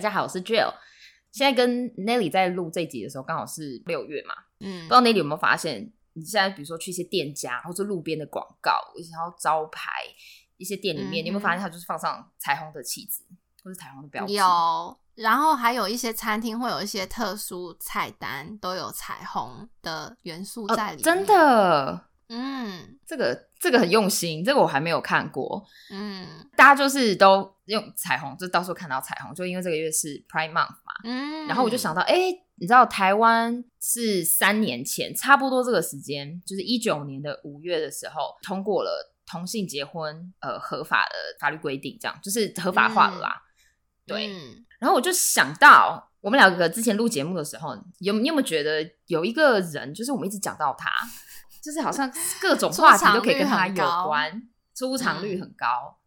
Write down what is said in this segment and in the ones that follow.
大家好，我是 Jill。现在跟 Nelly 在录这集的时候，刚好是六月嘛。嗯不知道 Nelly 有没有发现，你现在比如说去一些店家或者路边的广告，然后招牌一些店里面，嗯你有没有发现它就是放上彩虹的旗子或是彩虹的标志？有，然后还有一些餐厅会有一些特殊菜单，都有彩虹的元素哦在里面。真，的，嗯这个这个很用心，这个我还没有看过。嗯大家就是都用彩虹，就到处看到彩虹，就因为这个月是 Pride Month 嘛。嗯。然后我就想到，哎、你知道台湾是三年前差不多这个时间，就是一九年的五月的时候，通过了同性结婚呃合法的法律规定，这样就是合法化了啦。对，嗯然后我就想到，我们两个之前录节目的时候，有你有没有觉得有一个人，就是我们一直讲到他，就是好像各种话题都可以跟他有关，出场率很高。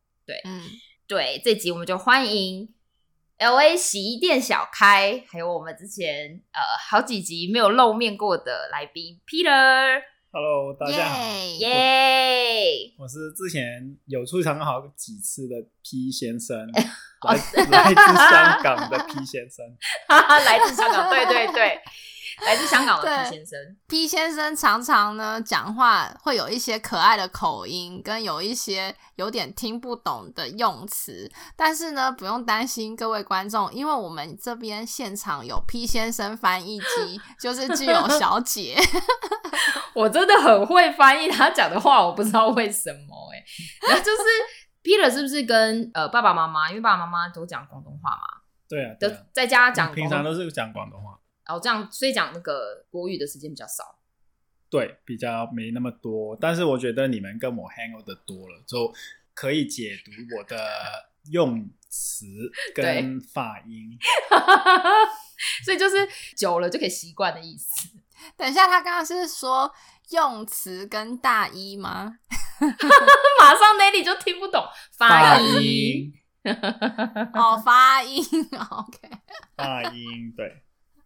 嗯，对，这集我们就欢迎 L A 洗衣店小开，还有我们之前呃好几集没有露面过的来宾 Peter，Hello，大家好，耶耶！我是之前有出场好几次的 P 先生，来来自香港的 P 先生。哈哈，来自香港，对对对，来自香港的对 P 先生，P 先生常常呢讲话会有一些可爱的口音，跟有一些有点听不懂的用词，但是呢不用担心各位观众，因为我们这边现场有 P 先生翻译机，就是具有小姐。我真的很会翻译他讲的话，我不知道为什么哎、然后就是 Peter 是不是跟呃爸爸妈妈，因为爸爸妈妈都讲广东话嘛，对啊，对的啊，在家讲平常都是讲广东话，哦这样，所以讲那个国语的时间比较少。对，比较没那么多。但是我觉得你们跟我 hang out 的多了，就可以解读我的用词 跟发音。所以就是久了就可以习惯的意思。等一下，他刚刚是说用词跟大一吗？马上 Nelly 就听不懂发音，音，哦，发音，OK。发音，对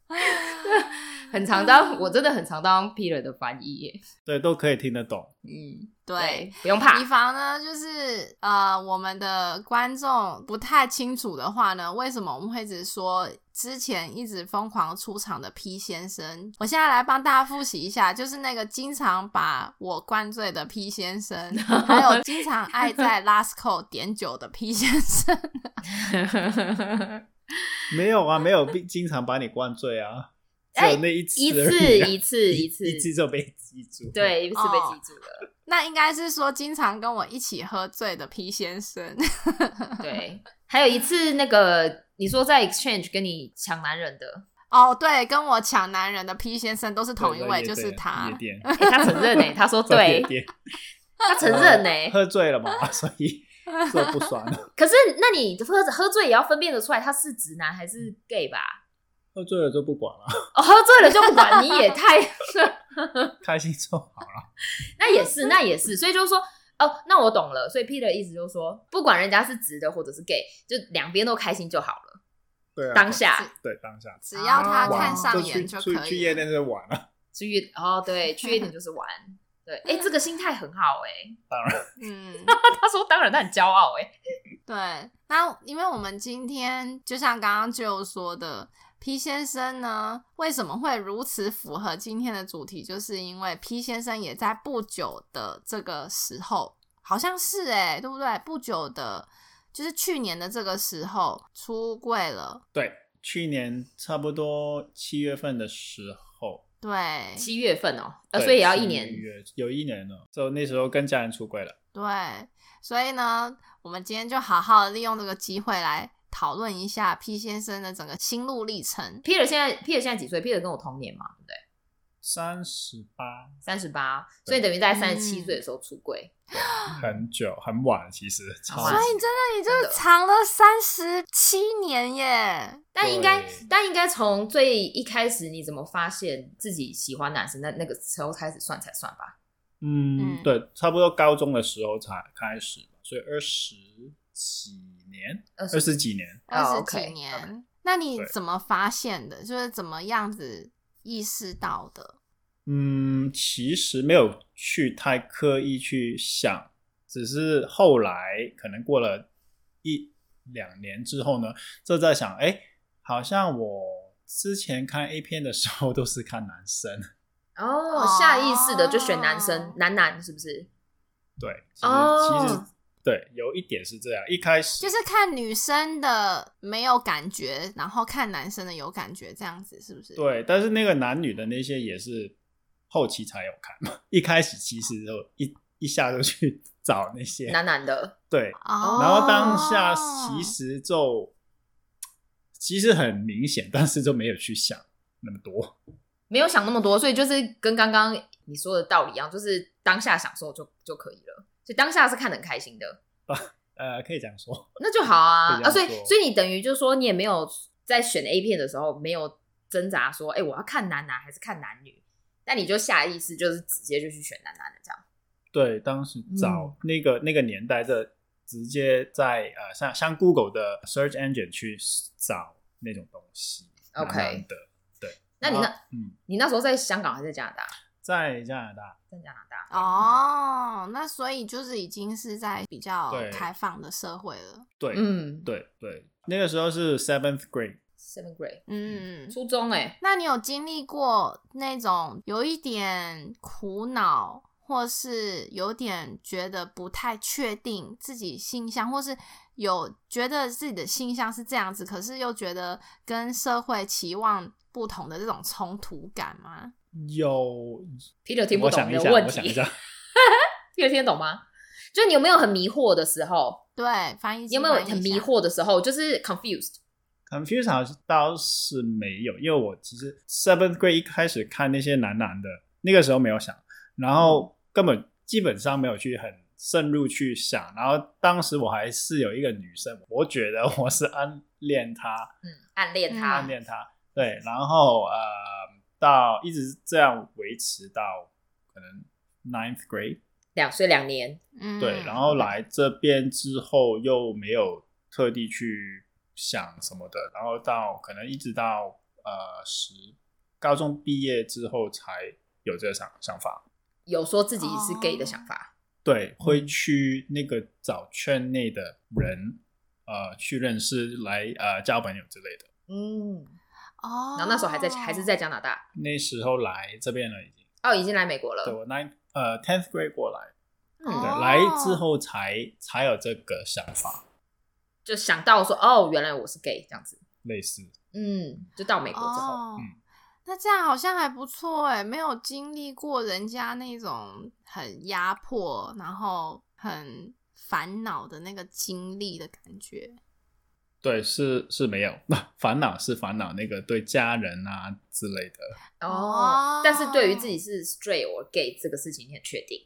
很常当我真的很常当 Peter 的翻译耶。对，都可以听得懂。嗯，对，不用怕以。防呢，就是呃，我们的观众不太清楚的话呢，为什么我们会一直说之前一直疯狂出场的 P 先生？我现在来帮大家复习一下，就是那个经常把我灌醉的 P 先生，还有经常爱在 Lasco 点酒的 P 先生。没有啊，没有被经常把你灌醉啊，只有那一次一次一次一次。一次就被记住。，对，一次被哦。记住了。那应该是说经常跟我一起喝醉的 P 先生。对，还有一次那个你说在 Exchange 跟你抢男人的，哦，对，跟我抢男人的 P 先生都是同一位，就是他。他承认呢，他说对，他承认呢。喝醉了嘛，所以这不酸。可是那你喝喝醉也要分辨得出来他是直男还是 gay 吧？喝醉了就不管了，哦，喝醉了就不管，你也太 开心就好了。那也是，那也是，所以就是说，哦，那我懂了。所以 Peter 的意思就是说，不管人家是直的或者是 gay，就两边都开心就好了。对啊，当下对当下，只要他哦看上眼去去就可以。去夜店就玩了。去夜哦，对，去夜店就是玩。对，哎、这个心态很好哎、当然，嗯，他说当然，他很骄傲哎、对。那因为我们今天就像刚刚就说的，P 先生呢，为什么会如此符合今天的主题？就是因为 P 先生也在不久的这个时候，好像是哎、对不对？不久的，就是去年的这个时候出柜了。对，去年差不多七月份的时候，对七月份哦、呃，所以也要一年。有一年了，就那时候跟家人出柜了。对，所以呢，我们今天就好好的利用这个机会来讨论一下 P 先生的整个心路历程。Peter 现在 Peter 现在几岁？Peter 跟我同年嘛，对不对？三十八，三十八，所以等于在三十七嗯岁的时候出柜。很久很晚，其实所以真的，你就藏了三十七年耶！但应该，但应该从最一开始，你怎么发现自己喜欢男生？那那个时候开始算才算吧。嗯，嗯对，差不多高中的时候才开始吧，所以二十几年，二二十几年，二十几年。那你怎么发现的？就是怎么样子意识到的？嗯，其实没有去太刻意去想，只是后来可能过了一两年之后呢，就在想，哎，好像我之前看 A 片的时候都是看男生，哦，下意识的就选男生，男男是不是？对，其实其实对，有一点是这样，一开始就是看女生的没有感觉，然后看男生的有感觉，这样子是不是？对，但是那个男女的那些也是后期才有看嘛，一开始其实就一一下就去找那些男男的，对，哦，然后当下其实就其实很明显，但是就没有去想那么多，没有想那么多，所以就是跟刚刚你说的道理一样，就是当下享受就就可以了。所以当下是看得很开心的，呃，可以这样说，那就好啊。啊！所以所以你等于就是说，你也没有在选 A 片的时候没有挣扎说，哎、我要看男男还是看男女？但你就下意识就是直接就去选男男的这样。对，当时找嗯那个、那个年代的，直接在呃像像 Google 的 Search Engine 去找那种东西 OK 男男的，对，那你那嗯，你那时候在香港还是在加拿大？在加拿大，在加拿大。哦，那所以就是已经是在比较开放的社会了。对，嗯，对对，那个时候是 seventh grade，，seven grade，嗯，初中哎、那你有经历过那种有一点苦恼，或是有点觉得不太确定自己性向，或是有觉得自己的性向是这样子，可是又觉得跟社会期望不同的这种冲突感吗？有 Peter 听不懂我想一下，你的问题我想一下，，Peter 听得懂吗？就你有没有很迷惑的时候？对，翻译有没有很迷？惑的时候？就是 confused。Confuse 好像倒是没有，因为我其实 seventh grade 一开始看那些男男的，那个时候没有想，然后根本基本上没有去很深入去想，然后当时我还是有一个女生，我觉得我是暗恋她，嗯，暗恋她。暗，恋她，对，然后呃，到一直这样维持到可能 ninth grade，两岁两年，嗯，对，然后来这边之后又没有特地去想什么的，然后到可能一直到呃十高中毕业之后才有这个想想法。有说自己是 gay 的想法。对，会去那个找圈内的人，呃，去认识来呃交朋友之类的。嗯，哦，然后那时候还在还是在加拿大，那时候来这边了，已经。哦，已经来美国了。对我 nine 呃 tenth grade 过来，嗯，对，哦来之后才才有这个想法，就想到说，哦，原来我是 gay 这样子。类似。嗯，就到美国之后，哦嗯那这样好像还不错哎，没有经历过人家那种很压迫，然后很烦恼的那个经历的感觉。对，是是没有 烦恼，是烦恼那个对家人啊之类的，哦，但是对于自己是 straight or gay 这个事情，你很确定。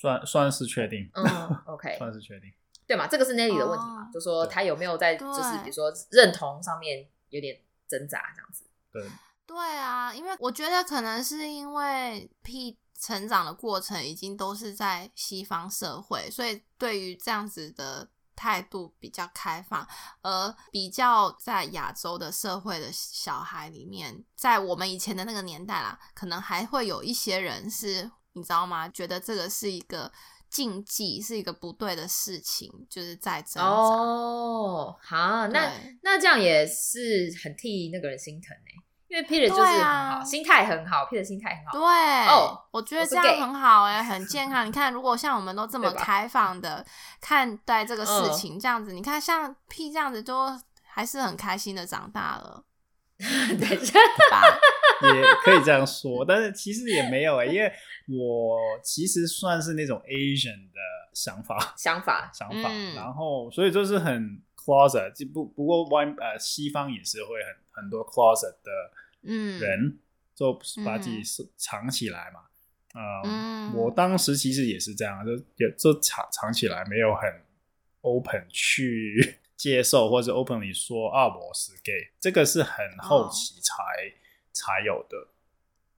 算算是确定，嗯，OK，算是确定。对嘛？这个是 Nelly 的问题嘛？哦就说他有没有在，就是比如说认同上面有点挣扎这样子。对，对啊，因为我觉得可能是因为 P 成长的过程已经都是在西方社会，所以对于这样子的态度比较开放，而比较在亚洲的社会的小孩里面，在我们以前的那个年代啦，可能还会有一些人是，你知道吗？觉得这个是一个禁忌，是一个不对的事情，就是在挣扎。哦，好，那那这样也是很替那个人心疼哎，因为 Peter 就是很对啊好，心态很好，Peter 心态很好。对，哦我觉得这样很好哎、很健康。你看，如果像我们都这么开放的看待这个事嗯情，这样子，你看像 P 这样子，都还是很开心的长大了，对，对吧？也可以这样说，但是其实也没有诶、因为我其实算是那种 Asian 的想法。想法想法，嗯。然后所以就是很 closet，就不不过外呃西方也是会很很多 closet 的嗯，人，就把自己藏起来嘛。呃，嗯。我当时其实也是这样，就也就藏藏起来，没有很 open 去接受或者 openly 说啊我是 gay，这个是很后期才、才有的。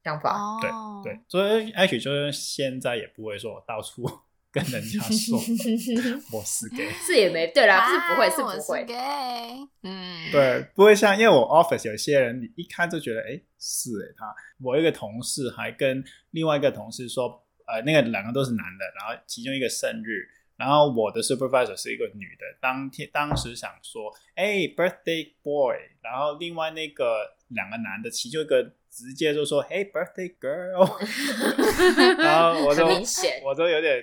想法，对哦，对，所以 actually 就是现在也不会说我到处 跟人家说 我是 gay，是也没对啦，是不会，是不会。gay，嗯，对，不会像因为我 office 有些人，你一看就觉得哎是哎他，我一个同事还跟另外一个同事说，呃，那个两个都是男的，然后其中一个生日，然后我的 supervisor 是一个女的，当天当时想说，哎，birthday boy，然后另外那个两个男的，其中一个直接就说 “Hey，birthday girl，然后我就很明显。我都有点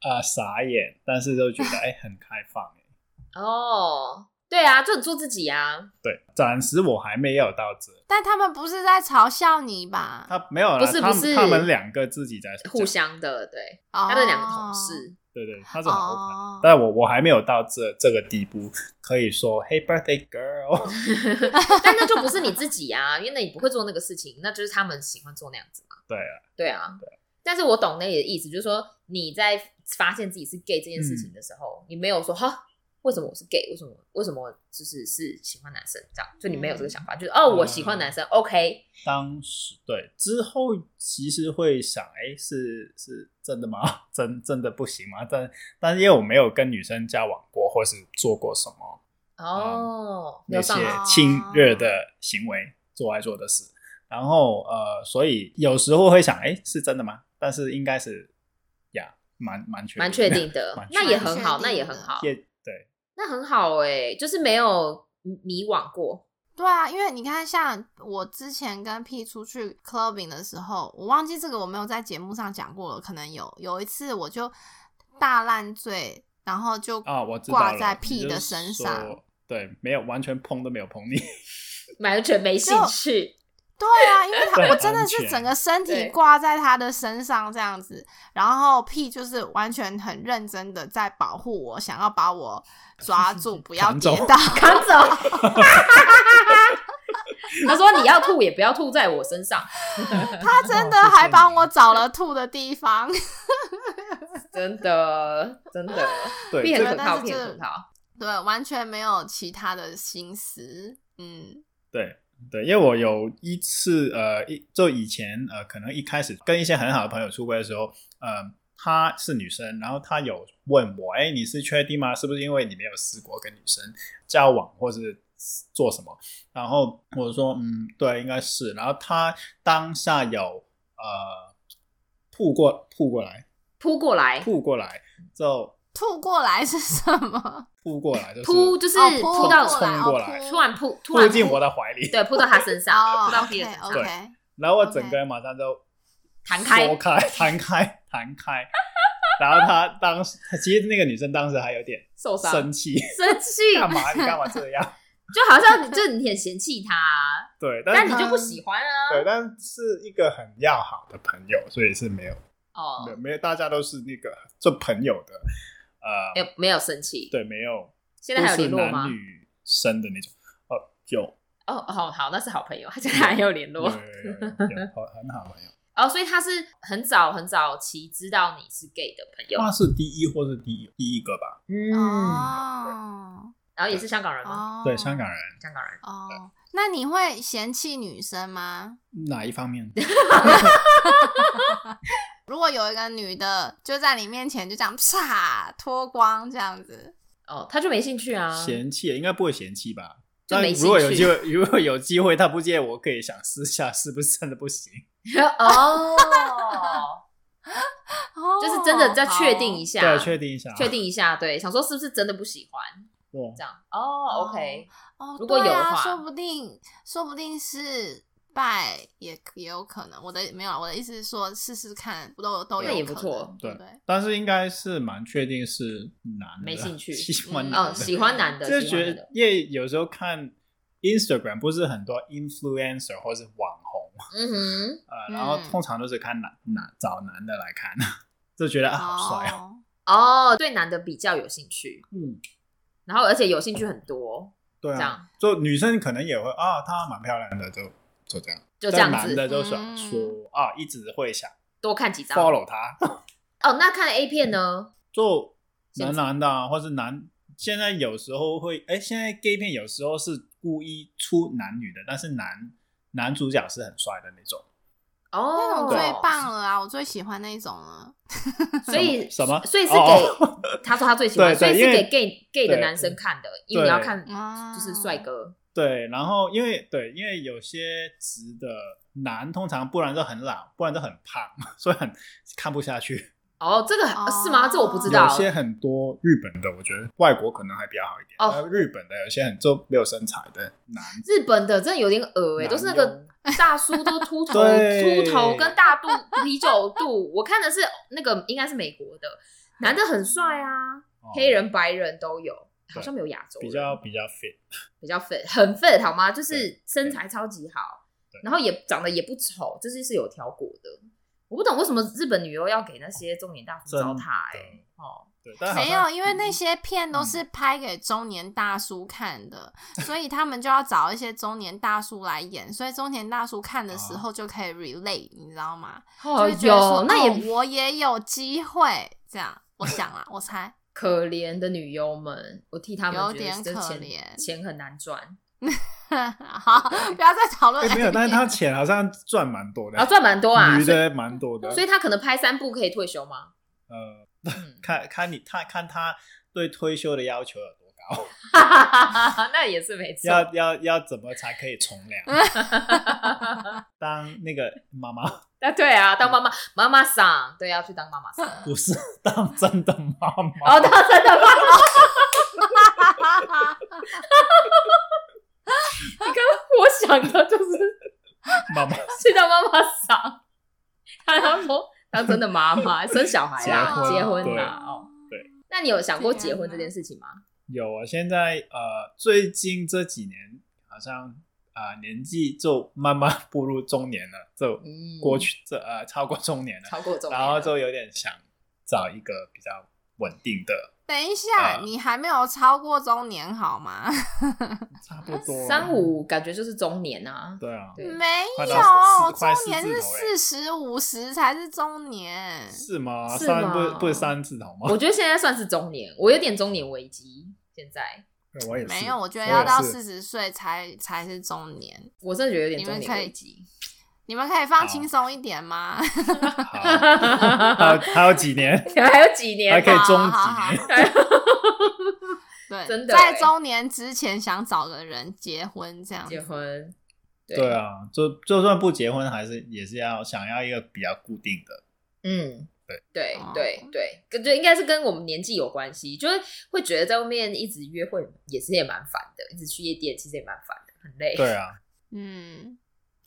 啊、呃傻眼，但是就觉得哎很开放哎，哦，对啊，就很做自己啊。对，暂时我还没有到这，但他们不是在嘲笑你吧？他没有啦，不是不是。他们他们两个自己在互相的，对，他他的两个同事，对对，他是很 open，、哦但我我还没有到这这个地步，可以说 Hey birthday girl，但那就不是你自己啊，因为那你不会做那个事情，那就是他们喜欢做那样子嘛。对啊，对啊，但是我懂那里的意思，就是说你在发现自己是 gay 这件事情的时候，你没有说哈，为什么我是 gay？为什么为什么就是是喜欢男生这样？就你没有这个想法，就是哦，我喜欢男生、o k 当时对之后其实会想，哎，是是真的吗？真真的不行吗？但但是因为我没有跟女生交往过，或是做过什么哦，没那些亲热的行为，做爱做的事，然后呃，所以有时候会想，哎，是真的吗？但是应该是呀，蛮蛮确蛮确的定的那也很好，那也很好，那很好哎、就是没有迷惘过。对啊，因为你看，像我之前跟 P 出去 clubbing 的时候，我忘记这个我没有在节目上讲过了，可能有有一次我就大烂醉，然后就啊，我挂在 P 的身上。说，对，没有完全碰都没有碰你，完全没兴趣，对啊，因为 他我真的是整个身体挂在他的身上这样子，然后屁就是完全很认真的在保护我，想要把我抓住，不要跌倒。赶走。他说：“你要吐也不要吐在我身上，他真的还帮我找了吐的地方。真的真的，对，屁这个很可靠，但是这屁很可靠。对，完全没有其他的心思。嗯，对对，因为我有一次呃，一就以前呃，可能一开始跟一些很好的朋友出轨的时候，呃，她是女生，然后她有问我，哎，你是确定吗？是不是因为你没有试过跟女生交往或是做什么？然后我说，嗯，对，应该是。然后她当下有呃扑过扑过来，扑过来，扑过来，就吐过来是什么？扑过来，就是扑就是哦扑到冲过来哦突然扑，突然扑进我的怀里，对，扑到他身上，哦 扑到别人身上然后我整个人马上就弹开缩开，弹开，弹开。然后他当时，其实那个女生当时还有点受伤，生气，生气，干嘛？你干嘛这样？就好像你就你很嫌弃他，对，但你就不喜欢啊。对，但是一个很要好的朋友，所以是没有，哦没有，，没有，大家都是那个做朋友的，呃，没有没有生气，对，没有，现在还有联络吗男？女生的那种，哦，有，哦，好好，那是好朋友，他 现在还有联络有有有有有好 很好朋友。哦，所以他是很早很早期知道你是 gay 的朋友，他是第一或是第一第一个吧？嗯，哦然后也是香港人吗？哦，对，香港人香港人，哦，那你会嫌弃女生吗？哪一方面？如果有一个女的就在你面前就这样啪脱光这样子，哦，他就没兴趣啊，嫌弃应该不会嫌弃吧？就没但如果有兴趣机会，如果有机会，他不介意，我可以想试下是不是真的不行。哦，哦。就是真的再确定一下。下，对，确定一下，确定一下，对，想说是不是真的不喜欢对这样？哦，OK，哦，如果有的话。说不定说不定是拜也也有可能。我的没有啊，我的意思是说试试看，都都有不错对对不对？但是应该是蛮确定是男的，没兴趣 喜欢嗯哦，男的，喜欢男的，就觉得因为有时候看 Instagram 不是很多 influencer 或是网红，嗯哼，然后通常都是看男男找男的来看，就觉得啊好帅啊，哦，哦，对男的比较有兴趣，嗯，然后而且有兴趣很多，对啊这样，就女生可能也会啊，她蛮漂亮的，就就这样，就这样子男的，就想说啊，一直会想多看几张。follow 他，哦，那看 A 片呢？就男男的、啊、或是男，现在有时候会，哎，现在 gay 片有时候是故意出男女的，但是男男主角是很帅的那种，哦，那种最棒了啊！我最喜欢那种了。所以什么所以是哦给他说他最喜欢，所以是给 gay gay 的男生看的，因为你要看啊就是帅哥，对，然后因为对，因为有些直的男通常不然就很老，不然就很胖，所以很看不下去。哦，这个哦是吗？这我不知道有。些很多日本的，我觉得外国可能还比较好一点。哦呃日本的有些很就没有身材的男，日本的真的有点恶哎、男都是那个大叔都秃 头、秃头跟大肚啤酒肚。我看的是那个应该是美国的，男的很帅啊，哦黑人、白人都有，好像没有亚洲人比较比较 fit，比较 fit，很 fit 好吗？就是身材超级好，然后也长得也不丑，就是是有挑过的。我不懂为什么日本女优要给那些中年大叔糟蹋哎、哦，对，没有，因为那些片都是拍给中年大叔看的，所以他们就要找一些中年大叔来演，所以中年大叔看的时候就可以 relate，你知道吗？哦就会觉得说有那也哦我也有机会这样。我想啊，我猜可怜的女优们，我替他们觉得钱可怜钱很难赚，好，不要再讨论。没有，但是他 钱好像赚蛮多的，啊赚蛮多啊，所以女的蛮多的，所以他可能拍三部可以退休吗？呃，嗯，看看你他看他对退休的要求有多高，那也是没错。要要要怎么才可以从良？当那个妈妈啊，对啊，当妈妈妈妈桑，对，要去当妈妈桑。不是当真的妈妈，哦，当真的妈妈，你刚刚我想的就是妈妈去当妈妈桑，他他说当真的妈妈生小孩啦，结婚啦，哦，对。那你有想过结婚这件事情吗？有啊，现在呃，最近这几年好像啊、年纪就慢慢 步入中年了，就嗯，过去这呃超过中年了，超过中年了，然后就有点想找一个比较稳定的，等一下，啊你还没有超过中年好吗？差不多三五感觉就是中年啊。对啊，对没有，中年是四十五十才是中年。是吗？是三不吗不是三字头吗？我觉得现在算是中年，我有点中年危机。现在我也是没有，我觉得要到四十岁才才是中年。我真的觉得有点中年危机。你们可以放好。轻松一点吗？好，还有还有几年，还有几年？还可以中几年，对，真的欸。在中年之前想找个人结婚这样子。结婚，对，啊，就就算不结婚，还是也是要想要一个比较固定的，嗯，对。对哦。对对，感觉应该是跟我们年纪有关系，就是会觉得在外面一直约会也是也蛮烦的，一直去夜店其实也蛮烦的，很累。对啊，嗯，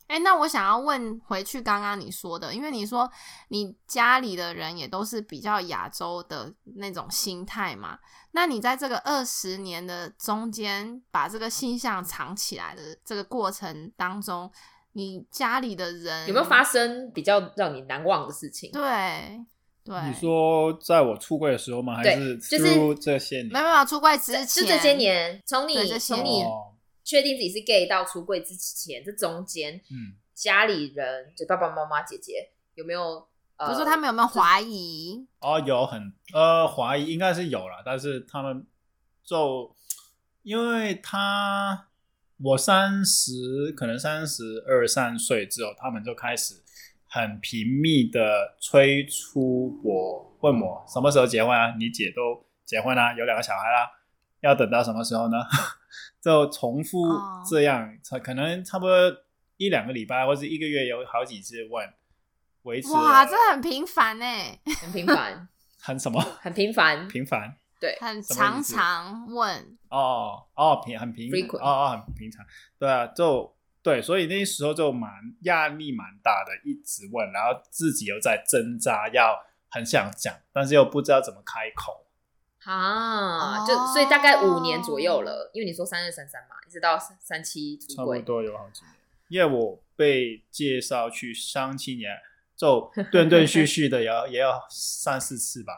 哎、那我想要问回去刚刚你说的，因为你说你家里的人也都是比较亚洲的那种心态嘛，那你在这个二十年的中间，把这个性向藏起来的这个过程当中，你家里的人有没有发生比较让你难忘的事情？对对，你说在我出柜的时候吗？还是就是这些年？没有没有出柜之前，是这些年，从你从你确定自己是 gay 到出柜之前，这中间嗯，家里人就爸爸妈妈、姐姐有没有？呃，比如说他们有没有怀疑？哦，有很呃怀疑应该是有了，但是他们就因为他我三十可能三十二三岁之后，他们就开始很频密的催促我，问我什么时候结婚啊？你姐都结婚啦、有两个小孩啦，要等到什么时候呢？就重复哦这样，才可能差不多一两个礼拜或者一个月有好几次问，维持哇，这很频繁哎，很频繁，很什么很频繁，频繁。对，很常常问。哦哦平很平 Frequent 哦哦很平常，对啊，就对，所以那时候就蛮压力蛮大的，一直问，然后自己又在挣扎，要很想讲，但是又不知道怎么开口。啊，哦就所以大概五年左右了，因为你说三二三三嘛，一直到三三七差不多有好几年，因为我被介绍去相亲也就断断续续的也要也要三四次吧。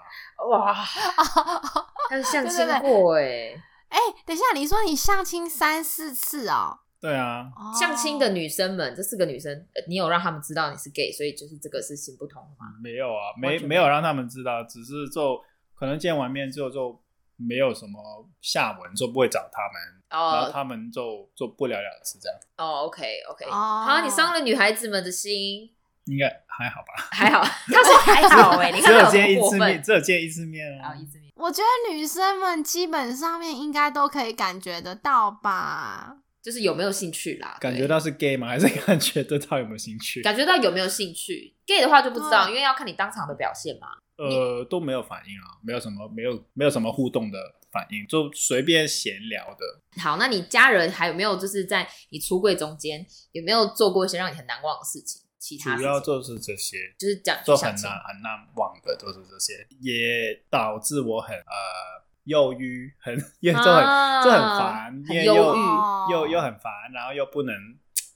哇，还有相亲过哎，哎、等一下，你说你相亲三四次哦？对啊，哦相亲的女生们，这四个女生，呃你有让他们知道你是 gay，所以就是这个是行不通的吗？没有啊，没没有让他们知道，只是就可能见完面之后就没有什么下文，就不会找他们，然后哦他们就就不了了之这样。哦，OK OK，哦好，你伤了女孩子们的心，应该还好吧？还好，他说还好哎，你只有看有多过见一次面，分，只有见一次面啊后。一次面，我觉得女生们基本上面应该都可以感觉得到吧？就是有没有兴趣啦，感觉到是 gay 吗？还是感觉得到有没有兴趣？感觉到有没有兴趣，gay 的话就不知道，因为要看你当场的表现嘛。呃，都没有反应啊，没有什么，没有没有什么互动的反应，就随便闲聊的。好，那你家人还有没有就是在你出柜中间有没有做过一些让你很难忘的事情？其他主要就是这些，就是讲就很难很难忘的都是这些，也导致我很呃忧郁，很也就很、啊就很烦，因为又很忧郁又又很烦，然后又不能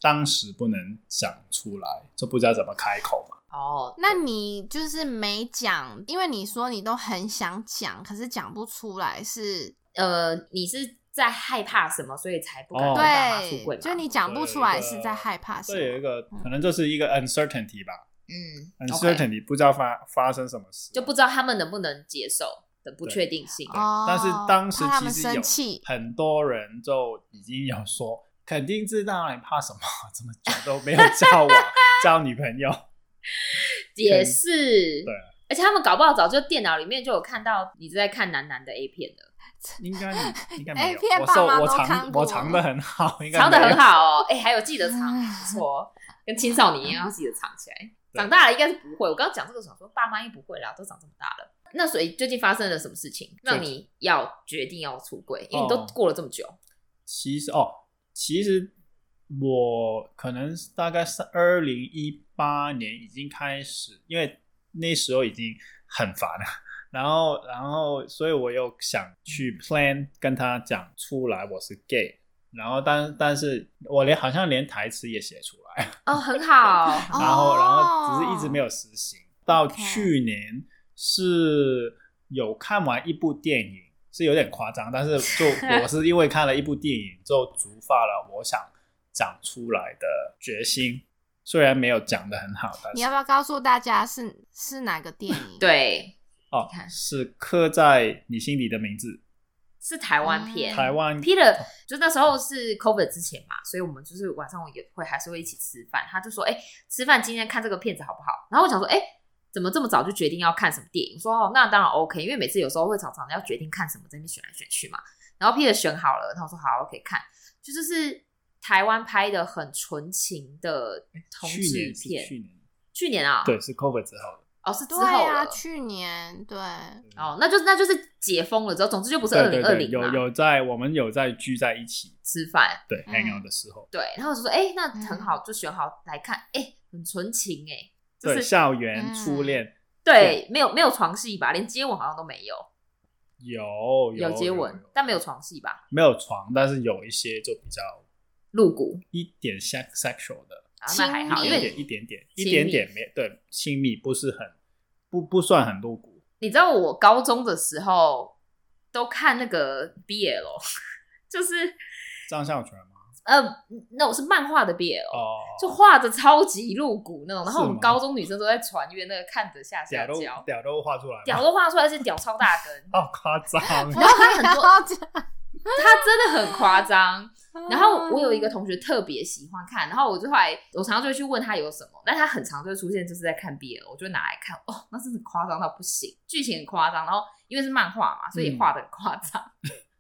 当时不能想出来，就不知道怎么开口嘛。哦，那你就是没讲，因为你说你都很想讲，可是讲不出来是，呃，你是在害怕什么，所以才不敢跟爸妈出柜对，吗？就你讲不出来是在害怕什么。这有一个可能就是一个 uncertainty 吧、嗯，uncertainty 不知道发发生什么事，就不知道他们能不能接受的不确定性。哦，但是当时他们其实有生气，很多人就已经有说，肯定知道你怕什么，这么久都没有交往交女朋友。也是，对，而且他们搞不好早就电脑里面就有看到你在看男男的 A 片的，应该你应该没 A 有，片我收我藏过我藏的很好，应该藏的很。好哦。哎、还有记得藏，嗯不错，跟青少年一样要记得藏起来。长大了应该是不会。我刚刚讲这个想说，爸妈应该不会啦，都长这么大了。那所以最近发生了什么事情，让你要决定要出柜？因为你都哦过了这么久，其实哦，其实我可能大概是二零一八年已经开始，因为那时候已经很烦了，然后然后所以我又想去 plan 跟他讲出来我是 gay，然后但但是我连好像连台词也写出来，哦，很好。然后然后只是一直没有。实行，到去年是有看完一部电影，是有点夸张，但是就 我是因为看了一部电影，就触发了我想讲出来的决心。虽然没有讲的很好，但是你要不要告诉大家是是哪个电影？，对，哦看，是刻在你心里的名字，是台湾片。台湾 Peter 就那时候是 COVID 之前嘛，所以我们就是晚上也会还是会一起吃饭。他就说：“哎、吃饭今天看这个片子好不好？”然后我想说：“哎、怎么这么早就决定要看什么电影？”我说：“哦，那当然 OK，因为每次有时候会常常要决定看什么，在那边选来选去嘛。”然后 Peter 选好了，然后我说：“好，OK，看。”就就是台湾拍的很纯情的同志去年是片，去年，去年啊，对，是 COVID 之后的，哦，是之对后啊，去年对，哦，那就是那就是解封了之后，总之就不是二零对对对，有二零有，有在我们有在聚在一起，吃饭。对嗯 hang out 的时候，对，然后我就说，哎、那嗯很好，就选好来看，哎、很纯情、哎，就对是校园嗯初恋对，没有没有床戏吧，连接吻好像都没有，有有接吻，有但没有床戏吧，没有床，但是有一些就比较露骨。一点 sex sexual 的，啊，那还好，一点一点点一点点没对亲密，不是很不不算很露骨。你知道我高中的时候都看那个 BL，就是张孝全吗？呃，那我是漫画的 BL，、哦，就画的超级露骨那种，然后我们高中女生都在传阅那个看着下下屌都焦，屌都画出来，屌都画出来，而且屌超大根，好夸张。然后他很多，他真的很夸张。然后我有一个同学特别喜欢看，然后我就后来我常常就会去问他有什么，但他很常就会出现就是在看 BL，我就会拿来看，哦，那真的夸张到不行，剧情很夸张，然后因为是漫画嘛，所以嗯画的很夸张。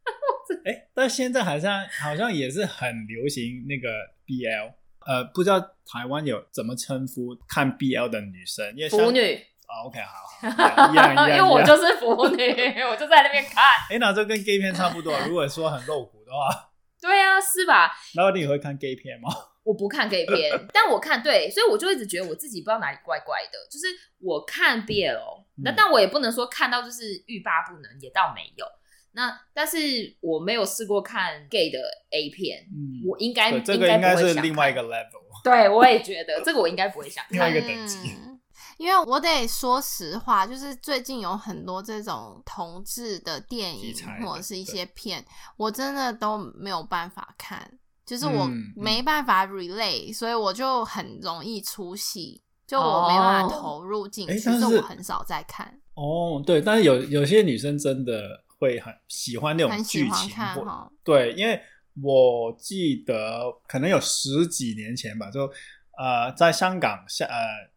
哎，但现在好像好像也是很流行那个 BL，呃，不知道台湾有怎么称呼看 BL 的女生，因为像腐女，哦，OK，好好，一样一样，因为我就是腐女，我就在那边看。哎，那就跟 gay 片差不多。如果说很露骨的话，对啊，是吧？然后你会看 gay 片吗？我不看 gay 片，但我看对，所以我就一直觉得我自己不知道哪里怪怪的。就是我看 BL，那、嗯但我也不能说看到就是欲罢不能，也倒没有。那但是我没有试过看 gay 的 A 片，嗯，我应该对，这应个应该是另外一看个 level。对，我也觉得这个我应该不会想另外看一。个等级嗯因为我得说实话，就是最近有很多这种同志的电影或者是一些片，我真的都没有办法看，就是我嗯没办法 relay，、所以我就很容易出戏，就我没办法哦投入进去，诶但是所以我很少在看，哦，对，但是有有些女生真的会很喜欢那种很喜欢剧情。对，因为我记得可能有十几年前吧，就呃在香港下呃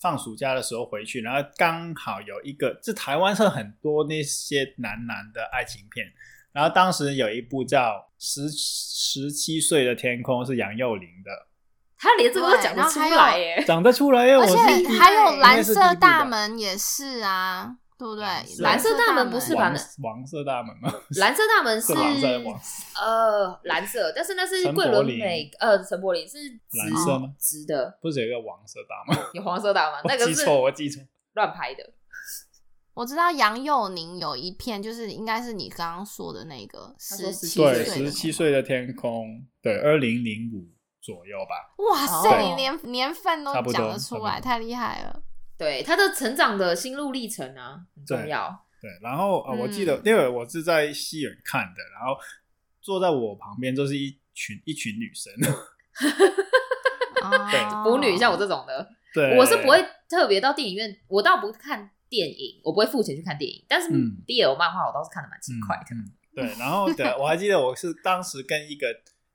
放暑假的时候回去，然后刚好有一个，这台湾是很多那些男男的爱情片，然后当时有一部叫《十十七岁的天空》，是杨佑宁的，他连这个都讲得出来耶。讲得出来耶！而且还有蓝色大吧门也是啊，对不对？蓝色大门不是吧王那王色大门吗？蓝色大门是是黄色呃蓝色，但是那是桂纶镁呃陈柏霖是蓝色吗直的，不是有一个黄色大门？有黄色大门，我那个是记错，我记错。乱拍的。我知道杨佑宁有一片，就是应该是你刚刚说的那个17十七对，岁十七岁的天空，对，二零零五左右吧。哇塞，哦你连年份都讲得出来，太厉害了。对他的成长的心路历程啊，很重要。对，然后呃，我记得嗯因为我是在戏院看的，然后坐在我旁边就是一群一群女生，对腐女像我这种的，对，我是不会特别到电影院，我倒不看电影，我不会付钱去看电影，但是嗯 BL 漫画我倒是看的蛮勤快的。嗯，嗯对，然后对，我还记得我是当时跟一个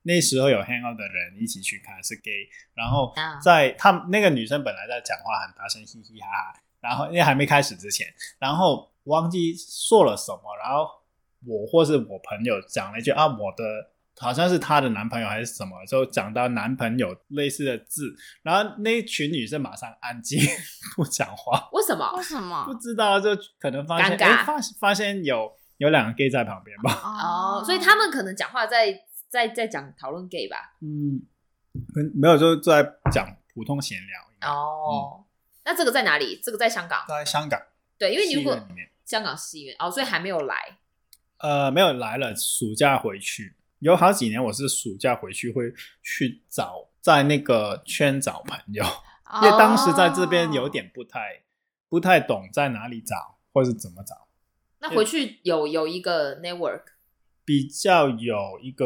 那时候有 hang out 的人一起去看，是 gay，然后啊在他那个女生本来在讲话很大声，嘻嘻哈哈，然后因为还没开始之前，然后忘记说了什么，然后我或是我朋友讲了一句啊，我的。好像是她的男朋友还是什么，就讲到男朋友类似的字，然后那群女生马上安静 不讲话，为什么？为？什么？不？知道就可能发现，尴尬。哎，发发现有有两个 gay 在旁边吧，哦，所以他们可能讲话在在在讲讨论 gay 吧。嗯，跟没有就是在讲普通闲聊。哦，那这个在哪里？这个在香港。在香港对，因为你如果香港戏院哦，所以还没有来。呃，没有来了，暑假回去，有好几年我是暑假回去会去找在那个圈找朋友，因为当时在这边有点不太不太懂在哪里找或是怎么找，那回去有有一个 network 比较有一个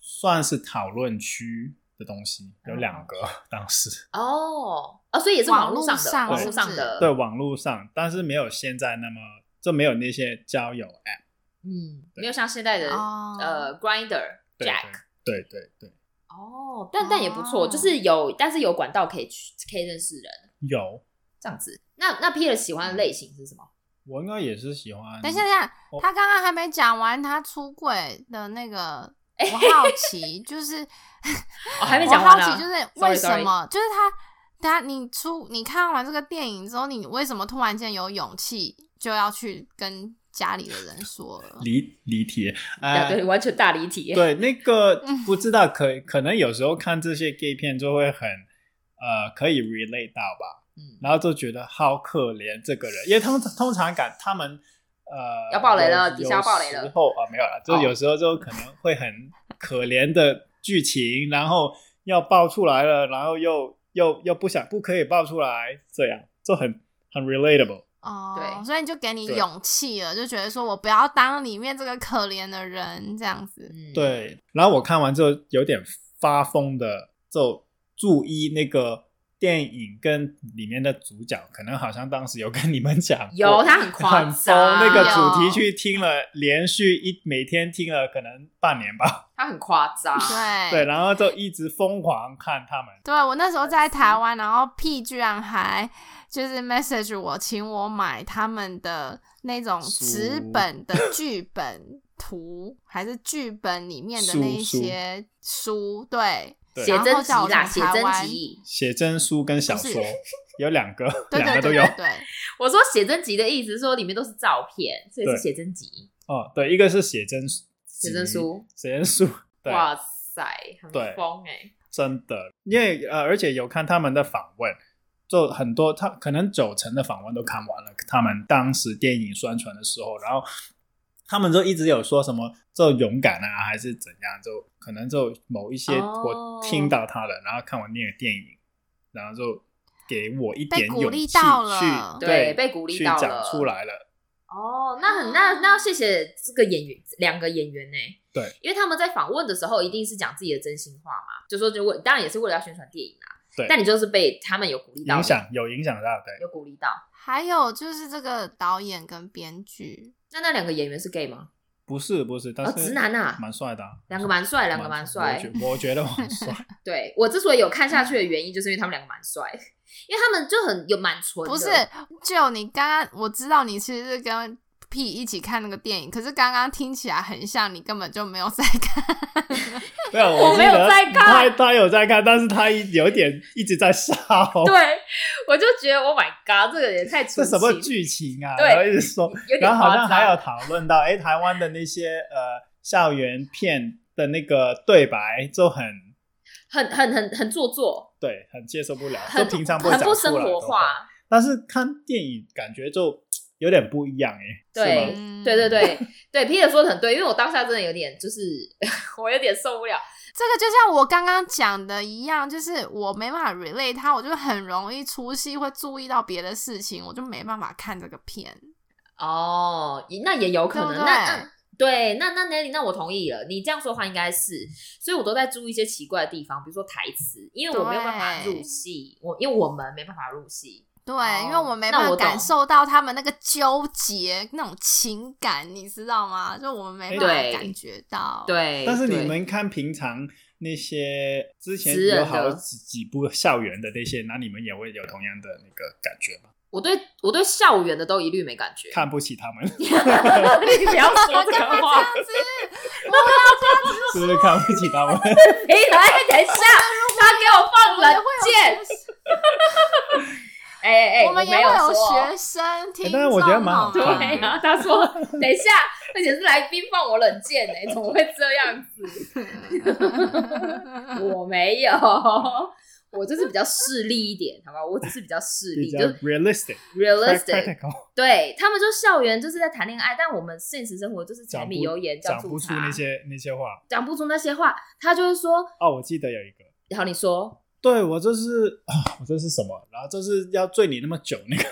算是讨论区的东西，有两个 当时。哦哦，所以也是网络上的，网络上上的。对，网络上，但是没有现在那么就没有那些交友 app。嗯，没有像现在的哦呃 Grinder、Jack，。对对对，哦，但但也不错，哦就是有，但是有管道可以去，可以认识人，有，这样子。那那 Peter 喜欢的类型是什么？我应该也是喜欢。等一下，等一下哦，他刚刚还没讲完他出柜的那个，我好奇，就是我，还没我讲完呢。好奇，就是为什么，就是他，他你出你看完这个电影之后，你为什么突然间有勇气就要去跟家里的人说了？离离题，对呃，对，完全大离题。对，那个嗯不知道，可可能有时候看这些 gay 片就会很呃可以 relate 到吧，嗯，然后就觉得好可怜这个人，因为通通常感他们呃要爆雷了有底下要爆雷了有时候啊没有了，就哦有时候就可能会很可怜的剧情，然后要爆出来了，然后又又又不想不可以爆出来，这样就很很 relatable。哦，对所以就给你勇气了，就觉得说我不要当里面这个可怜的人，这样子。嗯，对，然后我看完之后有点发疯的，就注意那个电影跟里面的主角，可能好像当时有跟你们讲，有他很夸很疯，张，那个主题去听了，连续一每天听了可能半年吧，他很夸张。对。对，然后就一直疯狂看他们，对我那时候在台湾，然后 P 居然还就是 message 我，请我买他们的那种纸本的剧本图，还是剧本里面的那一些书，对写真集啦，写真集。写真书跟小说有两个，两个都有对 我说写真集的意思是说里面都是照片，所以是写真集。哦，对，一个是写真写真书，写真书，哇塞，很疯哎！真的，因为呃，而且有看他们的访问，就很多他可能九成的访问都看完了，他们当时电影宣传的时候，然后他们就一直有说什么就勇敢啊，还是怎样，就可能就某一些哦。我听到他的，然后看完那个电影，然后就给我一被鼓励点勇气到了。去对被鼓励去讲到了出来了，哦，那很那那要谢谢这个演员两个演员呢。对，因为他们在访问的时候一定是讲自己的真心话嘛，就说就为当然也是为了要宣传电影啊。对。但你就是被他们有鼓励到，影响有影响到，对，有鼓励到。还有就是这个导演跟编剧，那那两个演员是 gay 吗？不是不是，但哦是直男啊蛮帅的啊，两个蛮帅，两个蛮帅。我觉我觉得蛮帅。对我之所以有看下去的原因，就是因为他们两个蛮帅，因为他们就很有蛮纯。不是就你刚刚我知道你其实是跟 P 一起看那个电影，可是刚刚听起来很像你根本就没有在看。没有，我没有在看他他有在看，但是他有点一直在笑。对，我就觉得 Oh my God，这个也太出这什么奇剧情啊？对然后一直说然后好像还有讨论到，哎，台湾的那些呃校园片的那个对白就很很很很很做作，对，很接受不了，就很平常不会很不生活。化。但是看电影感觉就有点不一样，哎，是对对对对对，Peter 说的很对，因为我当下真的有点就是 我有点受不了。这个就像我刚刚讲的一样，就是我没办法 relate 他，我就很容易出戏，会注意到别的事情，我就没办法看这个片。哦，那也有可能。对不对那那对，那那 Nelly，那我同意了。你这样说的话，应该是，所以我都在注意一些奇怪的地方，比如说台词，因为我没有办法入戏，我因为我们没办法入戏。对，哦因为我没办法感受到他们那个纠结那种情感，你知道吗？就我们没办法感觉到。，对，但是你对们看平常那些之前有好几几部校园的那些，那你们也会有同样的那个感觉吗？我对我对校园的都一律没感觉。看不起他们，你不要说这个话，是不是看不起他们？哎，来，等一下，他给我放冷箭。哎哎哎，我们也有会有。学生听众，但是我觉得蛮好好吗看对啊，他说等一下，而且是来宾放我冷箭哎、怎么会这样子？我没有，我就是比较势利一点，好吧？我只是比较势利，就 realistic、realistic。practical，对他们就校园就是在谈恋爱，但我们现实生活就是柴米油盐酱讲不，出那些那些话。讲不出那些话，他就是说，哦，我记得有一个，然后你说，对我这是啊，我这是什么？然后就是要醉你那么久那个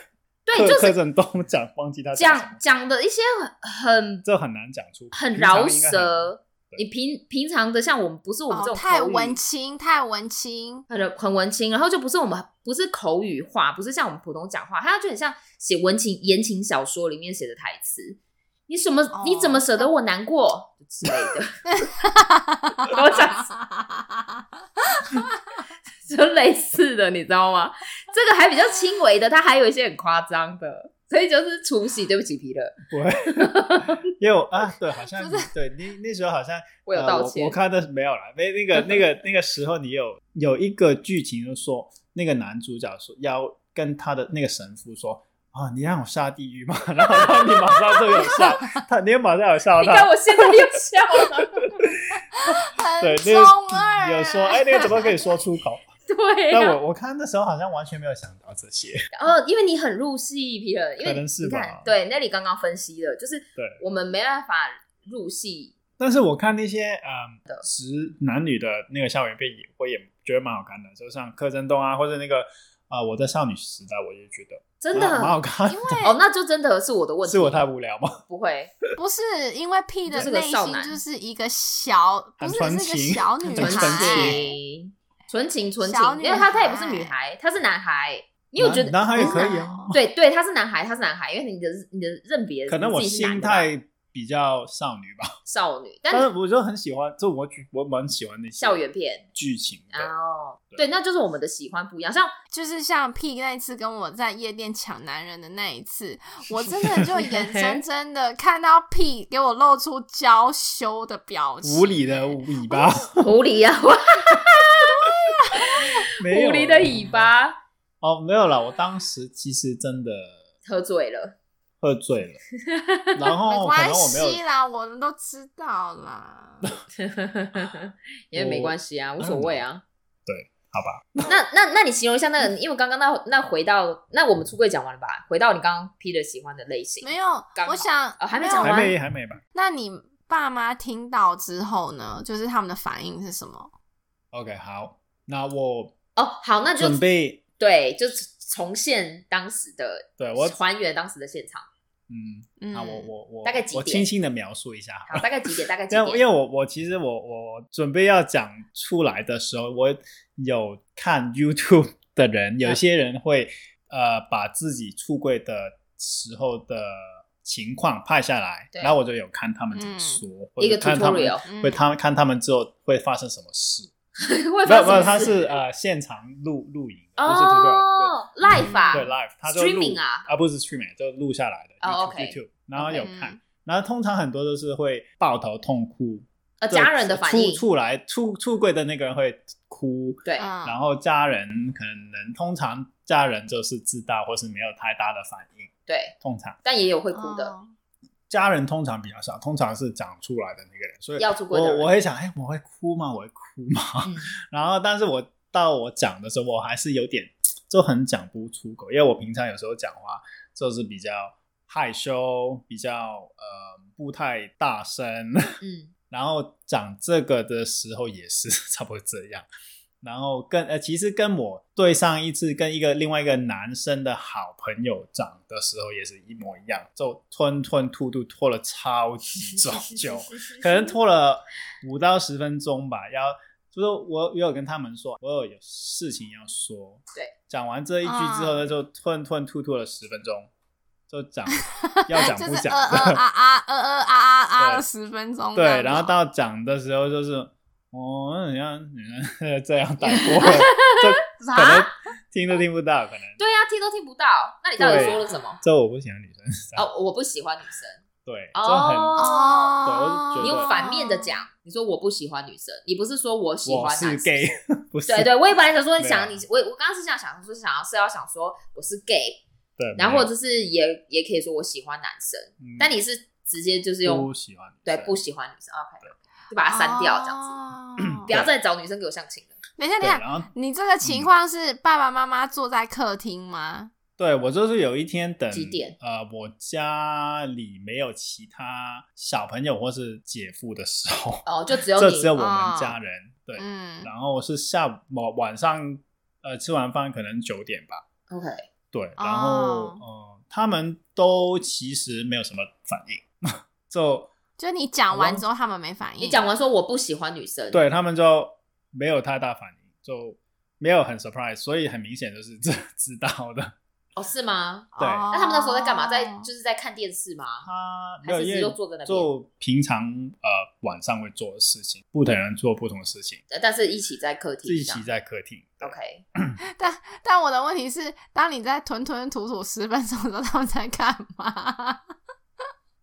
对，柯就是柯震东讲忘记他讲讲讲的一些很很这很难讲出，很饶舌。你平平常的像我们不是我们这种哦太文青，太文青。很很文青，然后就不是我们不是口语化，不是像我们普通讲话，它就很像写文情言情小说里面写的台词。你什么？哦你怎么舍得我难过之类的，我想 就类似的，你知道吗？这个还比较轻微的，它还有一些很夸张的，所以就是除夕。对不起，皮勒，不会，因为我啊，对，好像对那那时候好像我有呃道歉我看的没有啦，那那个那个那个时候你有有一个剧情就说那个男主角说要跟他的那个神父说。啊！你让我下地狱吗？然后他你马上就有笑，他你也马上有笑他你看，我现在又笑了。对，很那。个有说，哎，那个怎么可以说出口？对、啊，但我我看那时候好像完全没有想到这些，哦，因为你很入戏，皮勒，因为可能是你看吧对，Nelly 刚刚分析了，就是对。我们没办法入戏，但是我看那些嗯直男女的那个校园片，也我也觉得蛮好看的，就像柯震东啊，或者那个啊、我的少女时代，我也觉得真的？蛮蛮好看的。因为哦，那就真的是我的问题，是我太无聊吗？不会。不是因为 P 的内心就是一个小，不是一情个小女孩，情，纯情纯情，因为他他也不是女孩，他是男孩，因为我觉得男男孩也可以哦啊，对对，他是男孩，他是男孩，因为你的你的认别可能我心态比较少女吧，少女，但但是我就很喜欢，就我我蛮喜欢那些校园片剧情。哦，对对，那就是我们的喜欢不一样，像就是像 P 那一次跟我在夜店抢男人的那一次，我真的 就眼睁睁的看到 P 给我露出娇羞的表情，无理的尾巴，无理啊，没有狐狸的尾巴哦，没有了。我当时其实真的喝醉了，喝醉了，然没后可关能我没有系啦，我们都知道啦。因为没关系啊，无所谓啊。对好吧，那那那你形容一下那个，因为刚刚那那回到那我们出柜讲完了吧？回到你刚刚 Peter 喜欢的类型，没有刚，好我想、有哦还没讲完还没还没吧那你爸妈听到之后呢？就是他们的反应是什么？？OK，好，那我哦，好，那就准备，对，就重现当时的，对我还原当时的现场。嗯，嗯，那我我我大概几点我轻轻的描述一下好好，大概几点？大概几 因为因为？我我其实我我准备要讲出来的时候，我有看 YouTube 的人，有些人会呃把自己出柜的时候的情况拍下来，然后我就有看他们怎么嗯说，或一个者看他们 tutorial 嗯会他们看他们之后会发生什么事。会没有没有，他是？呃现场录录影，不是 tutorial 哦，，live 啊，对 live，他就录 Streaming 啊？啊不是 streaming，就录下来的哦 YouTube OK 然后有看，然后通常很多都是会抱头痛哭，呃，家人的反应。出，出来出出柜的那个人会哭，对，嗯，然后家人可能通常家人就是知道或是没有太大的反应，对，通常。但也有会哭的，哦家人通常比较少，通常是讲出来的那个人，所以我我会想，哎，我会哭吗？我会哭吗？嗯，然后，但是我到我讲的时候，我还是有点就很讲不出口，因为我平常有时候讲话就是比较害羞，比较呃不太大声，嗯，然后讲这个的时候也是差不多这样。然后跟呃，其实跟我对上一次跟一个另外一个男生的好朋友讲的时候也是一模一样，就吞吞吐吐拖了超级久久，可能拖了五到十分钟吧。要就是我也有跟他们说，我有有事情要说。对，讲完这一句之后呢，就吞吞吐吐了十分钟，就讲 要讲不讲呃呃啊啊呃呃啊啊啊对了十分钟对，然后到讲的时候就是，哦，那你像你看这样带过了，这 可能听都听不到，可能对呀，听都听不到，那你到底对说了什么？这我不喜欢女生，哦，我不喜欢女生，对，就很哦，对我就觉得你用反面的讲，你说我不喜欢女生，你不是说我喜欢男生 gay，不是对对，我也本来想说，没有想你，我我刚刚是这样想，说想要是要想说我是 gay，对，然后没有或者是也也可以说我喜欢男生，嗯但你是直接就是用不喜欢女生，对不喜欢女生，OK，就把它删掉这样子，子 不要再找女生给我相亲了。等一下，等对，一下，然后你这个情况是爸爸妈妈坐在客厅吗？对我就是有一天等几点？呃，我家里没有其他小朋友或是姐夫的时候，哦，就只有 只有我哦。们家人，对，嗯，然后是下午晚晚上呃吃完饭可能九点吧，OK，对，然后、哦。呃，他们都其实没有什么反应，就就你讲完之后，他们没反应。你讲完说我不喜欢女生，对他们就没有太大反应，就没有很 surprise，所以很明显就是知知道的。哦是吗？对哦那他们那时候在干嘛？在就是在看电视吗？他没有，还是因为只有坐在那边就平常呃晚上会做的事情，不同人做不同的事情，呃但是一起在客厅，一起在客厅。OK，但但我的问题是，当你在吞吞吐吐十分钟的时候，他们在干嘛？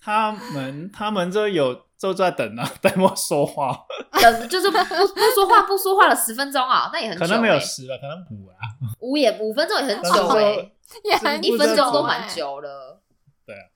他们 他们就有就在等啊，等我说话，等 就是不不说话，不说话了十分分钟啊，那也很久、欸，可能没有十吧，可能五啊。五也五分钟也很久哎、说也很一分钟都欸蛮。久了。对啊，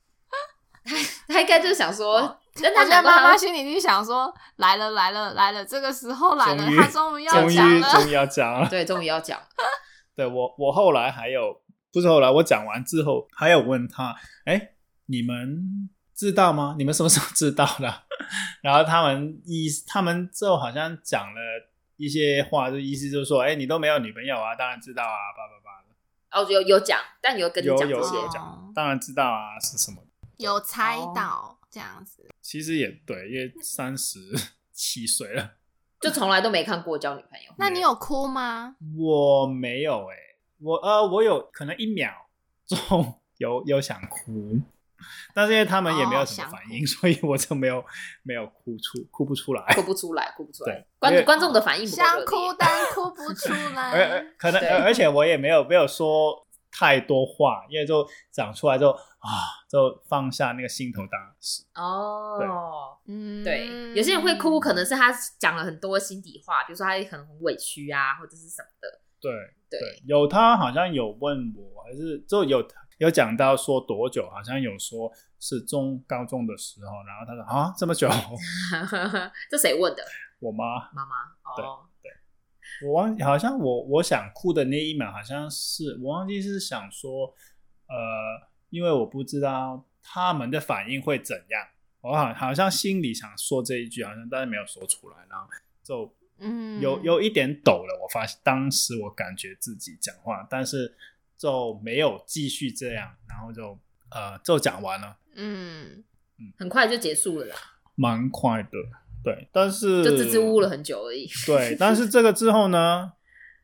他他应该就想说，但他想他妈妈心里一定想说：来了来了来了，这个时候来了，他终于要终讲了。于终于要讲了。对，终于要讲了，对我，我后来还有，不是后来我讲完之后，还有问他，哎，你们知道吗？你们什么时候知道的？然后他们意，他们就好像讲了一些话，就意思就是说，哎，你都没有女朋友啊，当然知道啊，叭叭叭的，哦，有有讲，但有跟你有有有讲这些，哦讲，当然知道啊，是什么？有猜哦到这样子，其实也对，因为三十七岁了，就从来都没看过交女朋友。那你有哭吗？我没有哎、我呃，我有可能一秒钟有有想哭，但是因为他们也没有什么反应，所以我就没有没有哭出哭不出来。哭不出来，哭不出来对。观观众的反应想。哭但哭不出 来而。可能而而且我也没有没有说太多话，因为就讲出来之后啊，就放下那个心头大石。哦，嗯，对，有些人会哭，可能是他讲了很多心底话，比如说他可能很委屈啊，或者是什么的。对对，有他好像有问我，还是就有有讲到说多久，好像有说是中高中的时候，然后他说啊这么久，这谁问的？我妈妈妈。哦，我忘好像我我想哭的那一秒，好像是我忘记是想说，呃，因为我不知道他们的反应会怎样，我好好像心里想说这一句，好像但是没有说出来，然后就嗯，有有一点抖了。我发现当时我感觉自己讲话，但是就没有继续这样，然后就呃就讲完了，嗯，很快就结束了啦，蛮快的，对，但是就支支吾吾了很久而已。对，但是这个之后呢，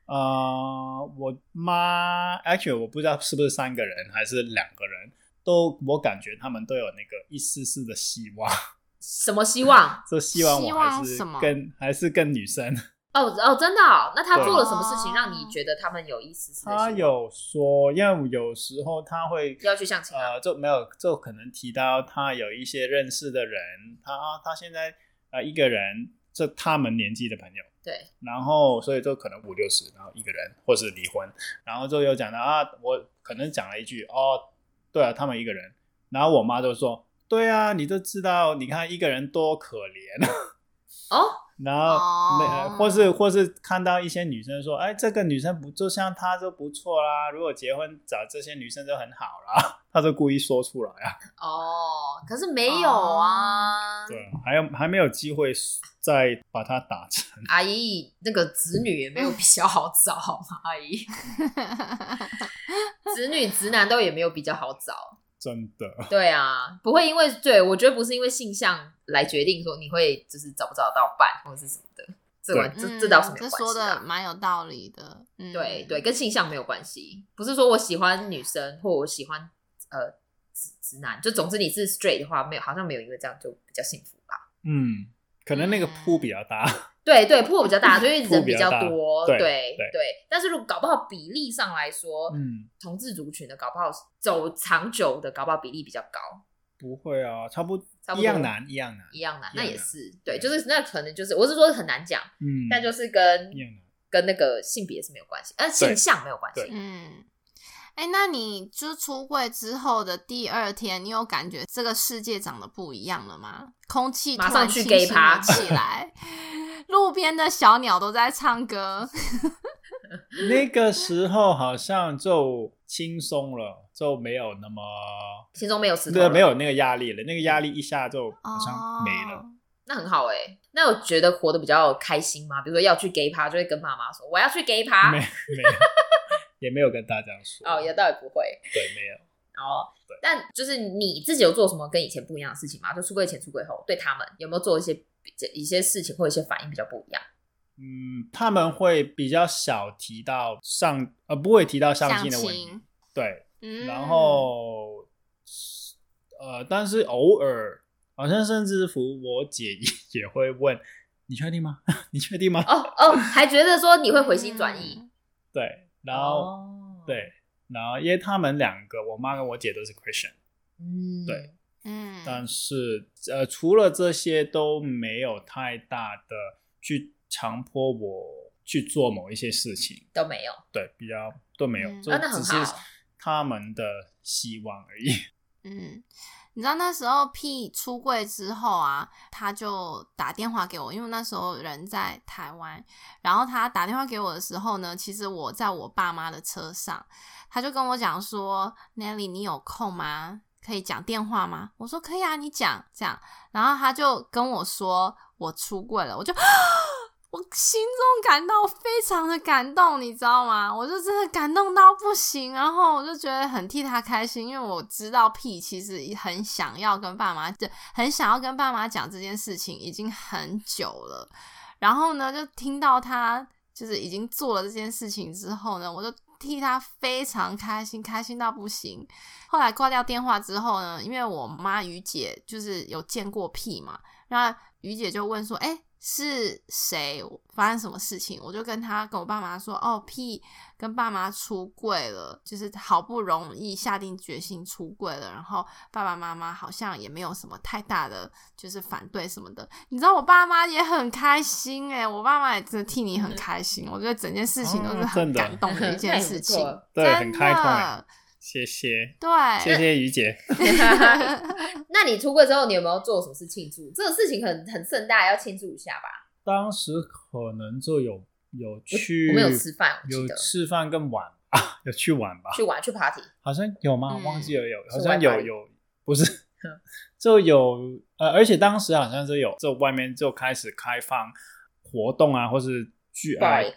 呃，我妈，actually 我不知道是不是三个人还是两个人，都我感觉他们都有那个一丝丝的希望，什么希望？这希望我还是跟还是跟女生哦哦，真的哦？那他做了什么事情哦让你觉得他们有意思？他有说，因为有时候他会要去相亲啊？呃，就没有就可能提到他有一些认识的人，他他现在呃一个人，这他们年纪的朋友，对，然后所以就可能五六十，然后一个人或是离婚，然后就有讲到啊，我可能讲了一句哦，对啊，他们一个人，然后我妈就说，对啊，你都知道，你看一个人多可怜，哦，然后那、呃哦或是或是看到一些女生说，哎，这个女生不就像她就不错啦，如果结婚找这些女生就很好啦，她就故意说出来啊，哦，可是没有啊。对，还有还没有机会再把它打成。阿姨，那个子女也没有比较好找，好吗？阿姨，子女直男都也没有比较好找。真的，对啊，不会因为对我觉得不是因为性向来决定说你会就是找不找得到伴或者是什么的，这完这嗯这倒是没关系、说的啊。蛮有道理的。嗯，对对，跟性向没有关系，不是说我喜欢女生或我喜欢呃直直男，就总之你是 straight 的话，没有好像没有因为这样就比较幸福吧。嗯，可能那个铺比较大。对对，铺比较大，就因为人比较多，对对对但是如果搞不好比例上来说，嗯，同志族群的搞不好走长久的搞不好比例比较高，不会啊，差不差不多一样难，一样难。一样难，那也是对，就是那可能就是我是说很难讲，嗯，但就是跟。跟那个性别是没有关系，呃，性向没有关系。嗯，哎、那你就出柜之后的第二天，你有感觉这个世界长得不一样了吗？空气马上去清 gay 新趴了起来，路边的小鸟都在唱歌。那个时候好像就轻松了，就没有那么心中没有石头了，对没有那个压力了。那个压力一下就好像没了。哦那很好哎、那我觉得活得比较开心吗？比如说要去 gay 趴，就会跟妈妈说我要去 gay 趴没，没有，也没有跟大家说。哦，也倒也不会。对，没有。哦，对但就是你自己有做什么跟以前不一样的事情吗？就出柜前、出柜后，对他们有没有做一些一些事情或一些反应比较不一样？嗯，他们会比较少提到上，呃，不会提到相亲的问题。对，嗯，然后呃，但是偶尔好像甚至乎我姐也 也会问：“你确定吗？你确定吗？”哦哦，还觉得说你会回心转意，嗯对，然后、哦，对，然后因为他们两个，我妈跟我姐都是 Christian，嗯，对，嗯，但是呃，除了这些都没有太大的去强迫我去做某一些事情，都没有。对，比较都没有，嗯就只是他们的希望而已。嗯，你知道那时候 P 出柜之后啊，他就打电话给我，因为那时候人在台湾，然后他打电话给我的时候呢，其实我在我爸妈的车上，他就跟我讲说：“Nelly，你有空吗？可以讲电话吗？”我说：“可以啊，你讲。”这样，然后他就跟我说我出柜了，我就。我心中感到非常的感动，你知道吗？我就真的感动到不行，然后我就觉得很替他开心，因为我知道 P 其实很想要跟爸妈，就很想要跟爸妈讲这件事情，已经很久了。然后呢，就听到他就是已经做了这件事情之后呢，我就替他非常开心，开心到不行。后来挂掉电话之后呢，因为我妈于姐就是有见过 P 嘛，然后于姐就问说：“哎、是谁发生什么事情？”我就跟他跟我爸妈说：“哦屁跟爸妈出柜了，就是好不容易下定决心出柜了，然后爸爸妈妈好像也没有什么太大的就是反对什么的。你知道我爸妈也很开心诶、我爸妈也真的替你很开心。我觉得整件事情都是哦很感动的一件 事情，对，很开谢谢，对，谢谢于姐。那你出柜之后，你有没有做什么事庆祝？这个事情很很盛大，要庆祝一下吧。当时可能就有有去，我们有吃饭，有吃饭跟玩啊，有去玩吧？去玩去 party。好像有吗？嗯忘记了有，好像有有，不是，就有呃，而且当时好像是有，就外面就开始开放活动啊，或是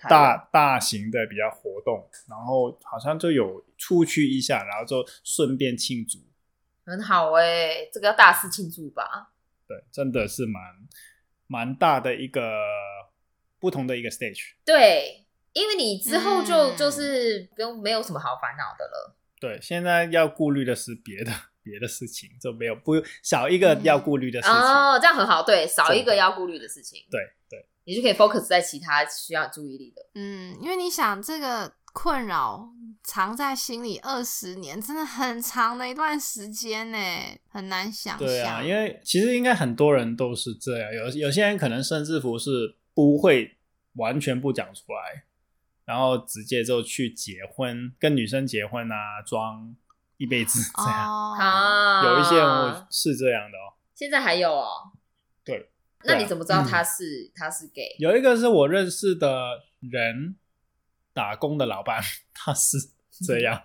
大大型的比较活动，然后好像就有出去一下，然后就顺便庆祝。很好哎、这个要大肆庆祝吧。对，真的是蛮蛮大的一个不同的一个 stage。对，因为你之后就、嗯就是不用没有什么好烦恼的了。对，现在要顾虑的是别的别的事情，就没有不少一个要顾虑的事情。哦，这样很好，对，少一个要顾虑的事情。对对，你就可以 focus 在其他需要注意力的。嗯，因为你想这个困扰藏在心里二十年，真的很长的一段时间呢，很难想象。对啊，因为其实应该很多人都是这样，有有些人可能甚至乎是不会完全不讲出来，然后直接就去结婚，跟女生结婚啊，装一辈子这样。哦，啊，有一些人是这样的哦。现在还有哦。对，那你怎么知道他是、他是 gay？有一个是我认识的人，打工的老板，他是这样。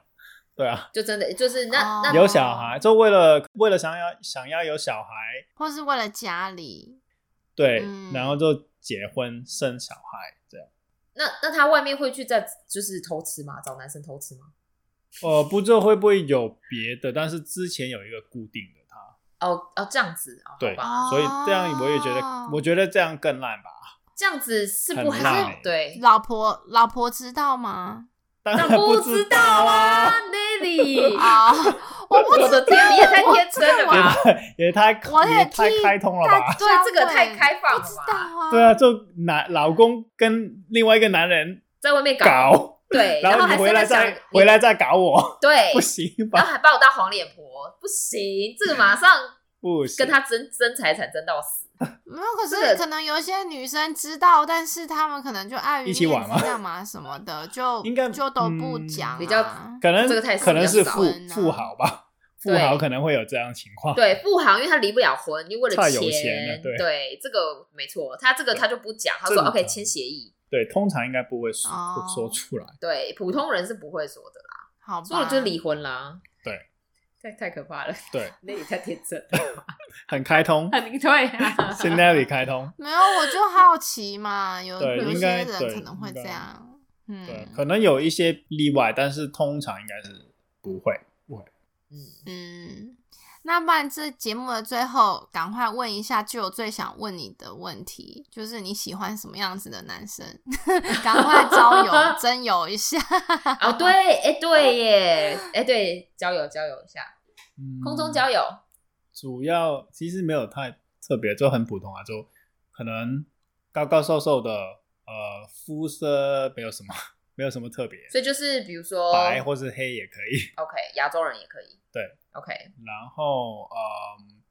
对啊，就真的就是那、哦那有小孩，就为了为了想要想要有小孩，或是为了家里，对，嗯然后就结婚生小孩这样。那那他外面会去在就是偷吃吗？找男生偷吃吗？呃，不知道会不会有别的，但是之前有一个固定的他，哦哦，这样子哦，对所以这样我也觉得哦，我觉得这样更烂吧。这样子是不很好烂欸。对，老婆老婆知道吗？当然那不知道啊，Lily。啊，我不我的天，你也太天真了也吧！也太我也也太开通了吧？对这个太开放了吧不知道啊，对啊，就男老公跟另外一个男人在外面搞，对，然后还你回来再回来再搞我，对，不行然后？还把我当黄脸婆，不行，这个马上 不行，跟他争争财产争到死。没有，可是可能有一些女生知道，但是她们可能就碍于一起玩吗面子干嘛什么的，就应该就都不嗯讲啊，比较可能这个太可能是富富豪吧，富豪可能会有这样情况。对，富豪因为他离不了婚，因为为了太有钱了对对，这个没错，他这个他就不讲，他说 OK 签协议。对，通常应该不会说哦不说出来。对，普通人是不会说的啦，好吧，说了就离婚啦。对，太太可怕了，对，那也太天真了。很开通，你对啊，现在里开通。没有，我就好奇嘛，有 对有些应该人可能会这样，嗯对，可能有一些例外，但是通常应该是不会。不会。嗯，嗯。那不然这节目的最后，赶快问一下，就有最想问你的问题，就是你喜欢什么样子的男生？赶快交友 征友一下。哦 对，哎对耶，哎对，交友交友一下，嗯空中交友，主要其实没有太特别，就很普通啊，就可能高高瘦瘦的，呃，肤色没有什么，没有什么特别，所以就是比如说白或是黑也可以。OK，亚洲人也可以。对，OK，然后，嗯，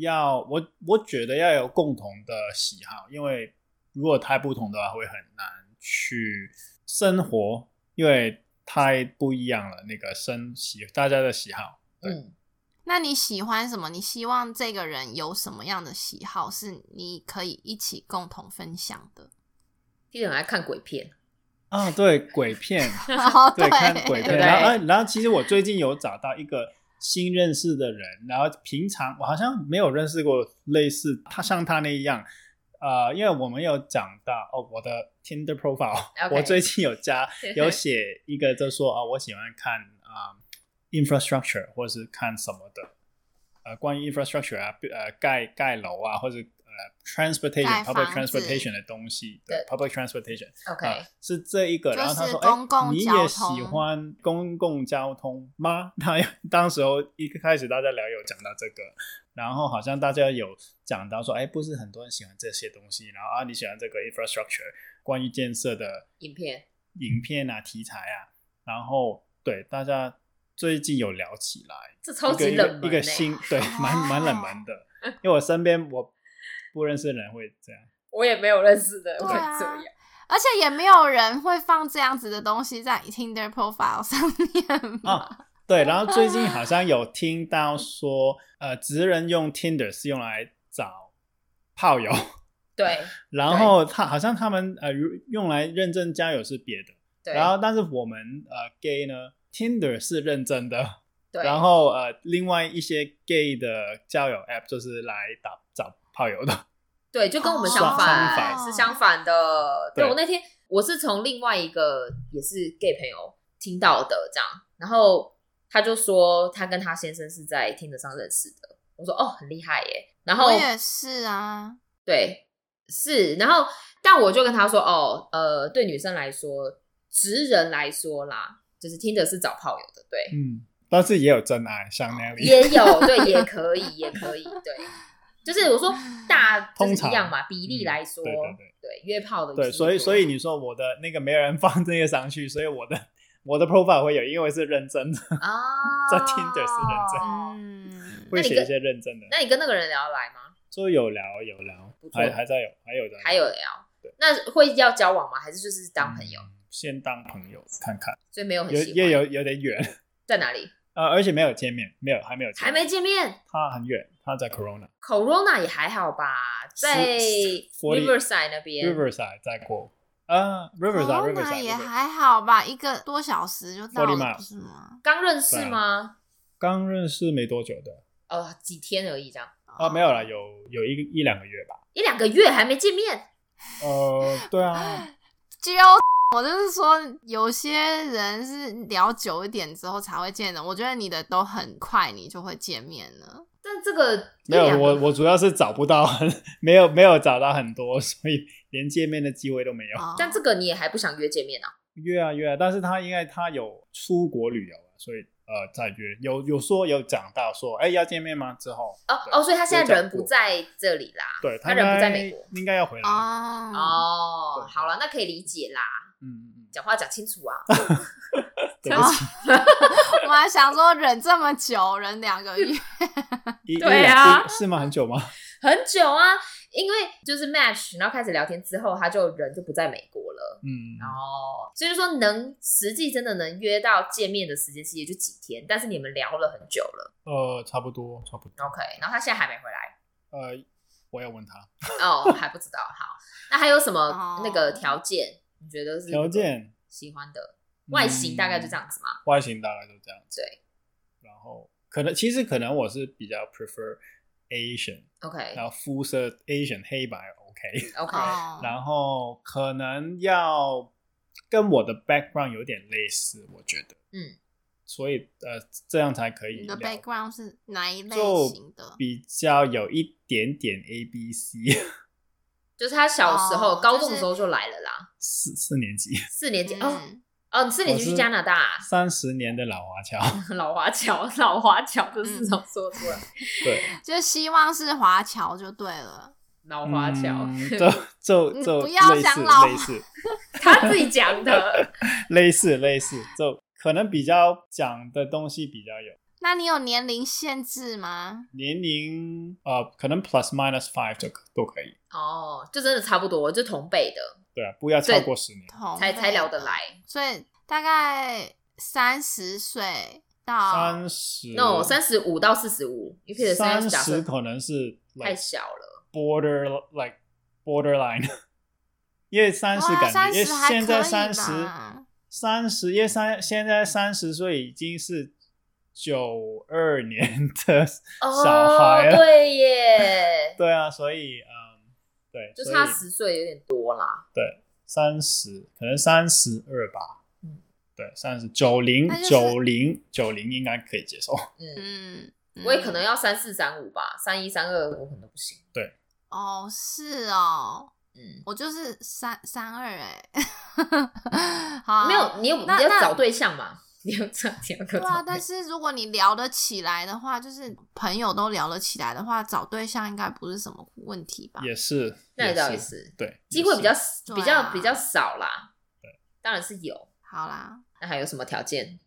要我我觉得要有共同的喜好，因为如果太不同的话，会很难去生活，因为太不一样了。那个生喜大家的喜好，对嗯，那你喜欢什么？你希望这个人有什么样的喜好是你可以一起共同分享的？一人爱看鬼片，啊，对，鬼片，哦，对，看鬼片。然后，啊然后其实我最近有找到一个新认识的人，然后平常我好像没有认识过类似他像他那样，呃，因为我们有讲到哦，我的 Tinder profile，、我最近有加有写一个，就说啊、我喜欢看啊、infrastructure 或是看什么的，呃，关于 infrastructure 啊，呃，盖盖楼啊，或者呃 transportation 盖 public transportation 的东西，public transportation。OK，、啊，是这一个。然后他说：“公共哎，你也喜欢公共交通吗？” 他当时候一开始大家聊有讲到这个，然后好像大家有讲到说：“哎，不是很多人喜欢这些东西。”然后啊，你喜欢这个 infrastructure 关于建设的影片影片啊、题材啊，然后对大家最近有聊起来，这超级冷门欸一个新对蛮蛮冷门的，因为我身边我不认识的人会这样。我也没有认识的对会啊这样。而且也没有人会放这样子的东西在 Tinder profile 上面吧？啊，对，然后最近好像有听到说，呃，职人用 Tinder 是用来找炮友，对然后他好像他们呃用来认证交友是别的，对，然后但是我们呃 gay 呢，Tinder 是认真的，对，然后呃另外一些 gay 的交友 app 就是来打找炮友的，对，就跟我们哦相反，相反是相反的。对对我那天我是从另外一个也是 gay 朋友听到的，这样，然后他就说他跟他先生是在听得上认识的。我说哦，很厉害耶。然后我也是啊，对是，然后但我就跟他说哦，呃，对女生来说，直人来说啦，就是听的是找炮友的，对，嗯，但是也有真爱，像那里，也有对，也可以，也可以，对。就是我说大通常一样嘛，比例嗯来说，对对对对约炮的对，所以所以你说我的那个没有人放这些上去，所以我的我的 profile 会有，因为是认真的，啊，在 Tinder 是认真嗯，会写一些认真的。那你跟那个人聊得来吗？就有聊有聊还还在有还有的还有聊对，那会要交往吗？还是就是当朋友？嗯先当朋友看看，所以没有很有喜欢。也有有点远，在哪里？呃，而且没有见面，没有还没有见还没见面。他很远，他在 Corona Corona 也还好吧，在40 Riverside 那边。Riverside 在过，呃 Riverside 那 Riverside 也还好吧，一个多小时就到了，不是吗？刚认识吗？刚认识没多久的，呃，几天而已，这样啊，没有了，有有一个一两个月吧。一两个月还没见面。呃，对啊，就我就是说，有些人是聊久一点之后才会见的。我觉得你的都很快，你就会见面了。但这个没有我我主要是找不到没有没有找到很多，所以连见面的机会都没有。哦但这个你也还不想约见面啊？约啊约啊，但是他因为他有出国旅游啊，所以呃再约，有有说有讲到说，哎要见面吗？之后哦哦，所以他现在人不在这里啦，对他人不在美国。应该要回来。哦，哦，好了，那可以理解啦，嗯嗯嗯，讲话讲清楚啊。对不起，我还想说忍这么久，忍两个月，一对啊是吗？很久吗？很久啊，因为就是 match，然后开始聊天之后，他就人就不在美国了。嗯，然后，所以就说能实际真的能约到见面的时间，其实也就几天，但是你们聊了很久了呃，差不多差不多。，OK。然后他现在还没回来，呃，我要问他哦，还不知道。好，那还有什么哦那个条件？你觉得是条件，喜欢的外形大概就这样子嘛？外形大概就这样子。对然后可能其实可能我是比较 prefer Asian，，OK 然后肤色 Asian 黑白 OK，OK，哦，然后可能要跟我的 background 有点类似，我觉得，嗯，所以呃这样才可以你的 background 是哪一类型的？比较有一点点 A B C，就是他小时候、哦高中的时候就来了啦，四四年级，四年级、哦嗯，哦，你四年级去加拿大、啊三十年的老华侨，老华侨，老华侨这四种说出来，对，就希望是华侨就对了。老华侨，嗯就就就不要类似讲老类似他自己讲的。类似类似，就可能比较讲的东西比较有。那你有年龄限制吗？年龄呃，可能 plus minus five 就都可以，哦，就真的差不多，就同辈的对啊，不要超过十年。才才聊得来。所以大概三十岁到三十 no，三十五到四十五，三十可能是太小了。border like borderline，因为三十感觉，现在三十三十，因为三现在三十岁已经是九二年的小孩哦，了，对耶，对啊，所以嗯，对，就差十岁有点多啦。对，三十可能三十二吧，嗯。对，三十九零九零九零应该可以接受，嗯，嗯，我也可能要三四三五吧，三一三二我可能都不行。对。哦，是哦，嗯，我就是三三二哎，好，没有，你有你要找对象嘛？你要找第二个对啊，但是如果你聊得起来的话，就是朋友都聊得起来的话，找对象应该不是什么问题吧？也是，那也倒也是对，机会比较比较比较少啦。对，当然是有。好啦，那还有什么条件？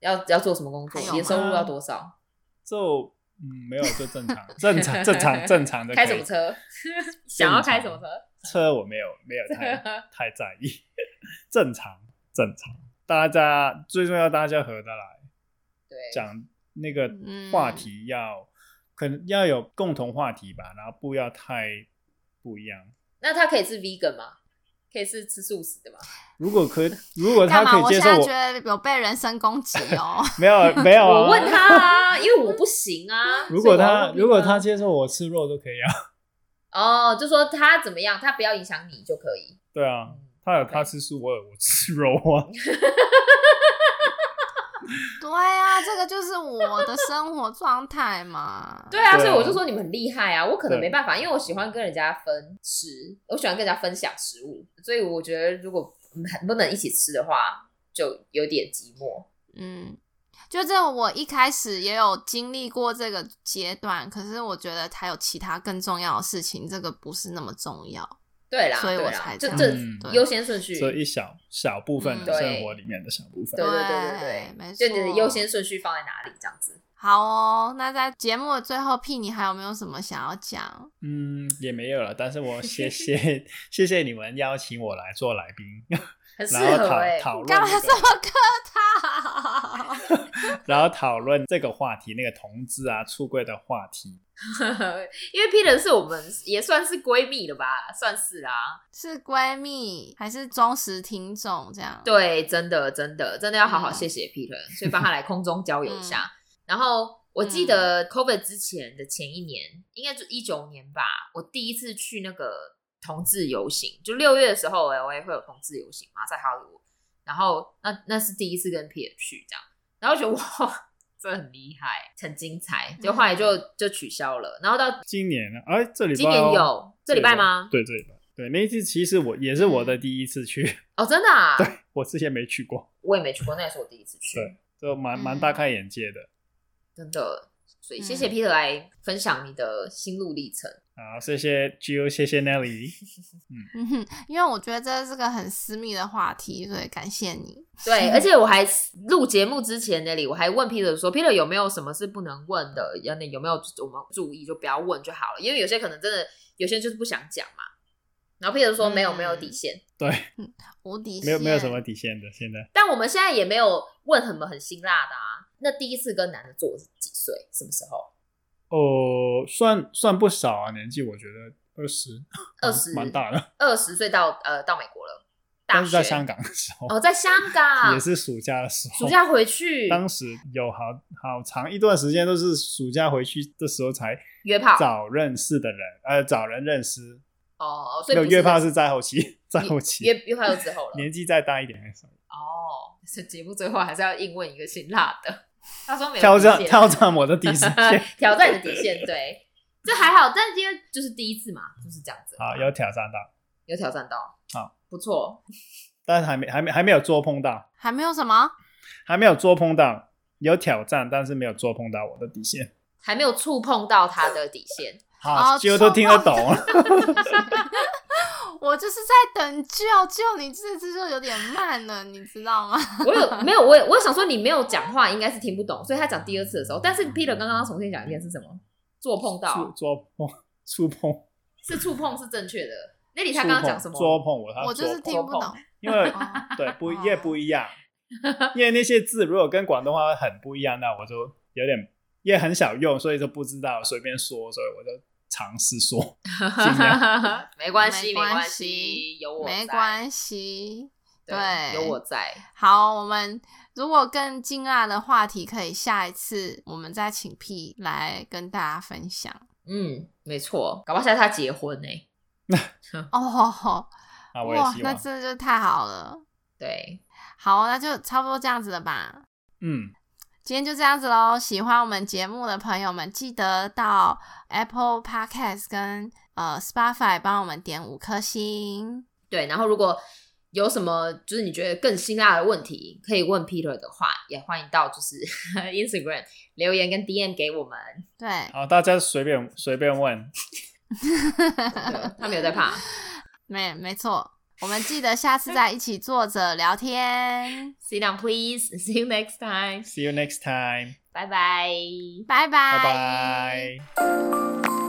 要要做什么工作？年收入要多少？就嗯没有就正常正常正常正常的开什么车？想要开什么车？车我没有没有太 太在意，正 常正常，大家最重要大家合得来，对，讲那个嗯话题要、可能要有共同话题吧，然后不要太不一样。那他可以是 vegan 吗？可以是吃素食的吗？如果可如果他可以接受我，现在觉得有被人身攻击哦。没 有没有、啊，我问他啊，因为我不行啊。如果他如果他他接受我吃肉都可以啊，哦，就说他怎么样，他不要影响你就可以。对啊，嗯他有他吃素，我有我吃肉啊，对啊，这个就是我的生活状态嘛。对啊，所以我就说你们很厉害啊，我可能对没办法，因为我喜欢跟人家分吃，我喜欢跟人家分享食物，所以我觉得如果很不能一起吃的话，就有点寂寞。嗯，就这我一开始也有经历过这个阶段，可是我觉得还有其他更重要的事情，这个不是那么重要。对啦，所以我对啦才这这优先顺序，所以一小小部分的嗯生活里面的小部分对。对对对对对，没就你的错优先顺序放在哪里这样子。好哦，那在节目的最后，P 你还有没有什么想要讲？嗯，也没有了，但是我谢谢 谢谢你们邀请我来做来宾，很适然后讨合哎、讨论干嘛这么客套？然后讨论这个话题，那个同志啊出柜的话题。因为 Peter 是我们也算是闺蜜了吧，算是啦。是闺蜜还是忠实听众？这样对，真的真的真的要好好嗯谢谢 Peter，、所以帮他来空中交友一下。然后我记得 COVID 之前的前一年，应该就一九年吧，我第一次去那个同志游行，就六月的时候我也会有同志游行嘛，在哈利坞。然后那那是第一次跟 Peter 去这样，然后觉得哇，这很厉害，很精彩。就后来就就取消了，然后到今年呢？哎，这礼拜今年哦有这礼拜吗？对，这礼拜。对，那一次其实我也是我的第一次去，哦，真的啊，对我之前没去过，我也没去过，那也是我第一次去。对就蛮蛮嗯大开眼界的。真的，所以谢谢嗯 Peter 来分享你的心路历程。好，谢谢 Jill，谢谢 Nelly。嗯哼，因为我觉得这是个很私密的话题，所以感谢你。对，而且我还录节目之前那里，我还问 Peter 说，Peter 有没有什么是不能问的？有有没有我们注意就不要问就好了，因为有些可能真的有些人就是不想讲嘛。然后 Peter 说没有嗯没有底线，对，无底线没有没有什么底线的，现在但我们现在也没有问什么很辛辣的啊。那第一次跟男的做是几岁？什么时候？哦，算算不少啊，年纪我觉得二十，二十蛮大的。二十岁到呃到美国了，但是在香港的时候，哦，在香港也是暑假的时候，暑假回去当时有好好长一段时间都是暑假回去的时候才约炮找认识的人，呃，找人认识。哦，所以约炮是在后期，在后期约约炮就之后了。年纪再大一点的时候，哦，这节目最后还是要硬问一个辛辣的。他说没有挑战挑战我的底线。挑战你的底线，对，这还好，但今天就是第一次嘛，就是这样子。好，有挑战到，有挑战到，好，不错。但是还没还没还没有捉碰到，还没有什么？还没有捉碰到，有挑战，但是没有捉碰到我的底线。还没有触碰到他的底线，好，几乎都听得懂。我就是在等救救你，这次就有点慢了，你知道吗？我有没有？我有我有想说你没有讲话，应该是听不懂，所以他讲第二次的时候，但是 Peter 刚刚重新讲一遍是什么？做碰到做碰触碰是触碰是正确的。那里他刚刚讲什么？捉碰我他我就是听不懂。因为哦对不也不一样，因为那些字如果跟广东话很不一样，那我就有点也很少用，所以就不知道随便说，所以我就尝试说。没关系，没没关关系系，有我在没关系。对，有我在。好，我们如果更劲辣的话题，可以下一次我们再请 P 来跟大家分享。嗯，没错，搞不好下次他结婚呢、哦，啊，我也哇，那真的就太好了。对，好，那就差不多这样子了吧。嗯，今天就这样子喽。喜欢我们节目的朋友们，记得到 Apple Podcast 跟呃 Spotify 帮我们点五颗星。对。然后如果有什么就是你觉得更辛辣的问题，可以问 Peter 的话，也欢迎到就是 Instagram 留言跟 DM 给我们。对，好，大家随便随便问，他没有在怕。没没错。我们记得下次再一起坐着聊天。Sit down, please. See you next time. See you next time，拜拜。拜拜，拜拜。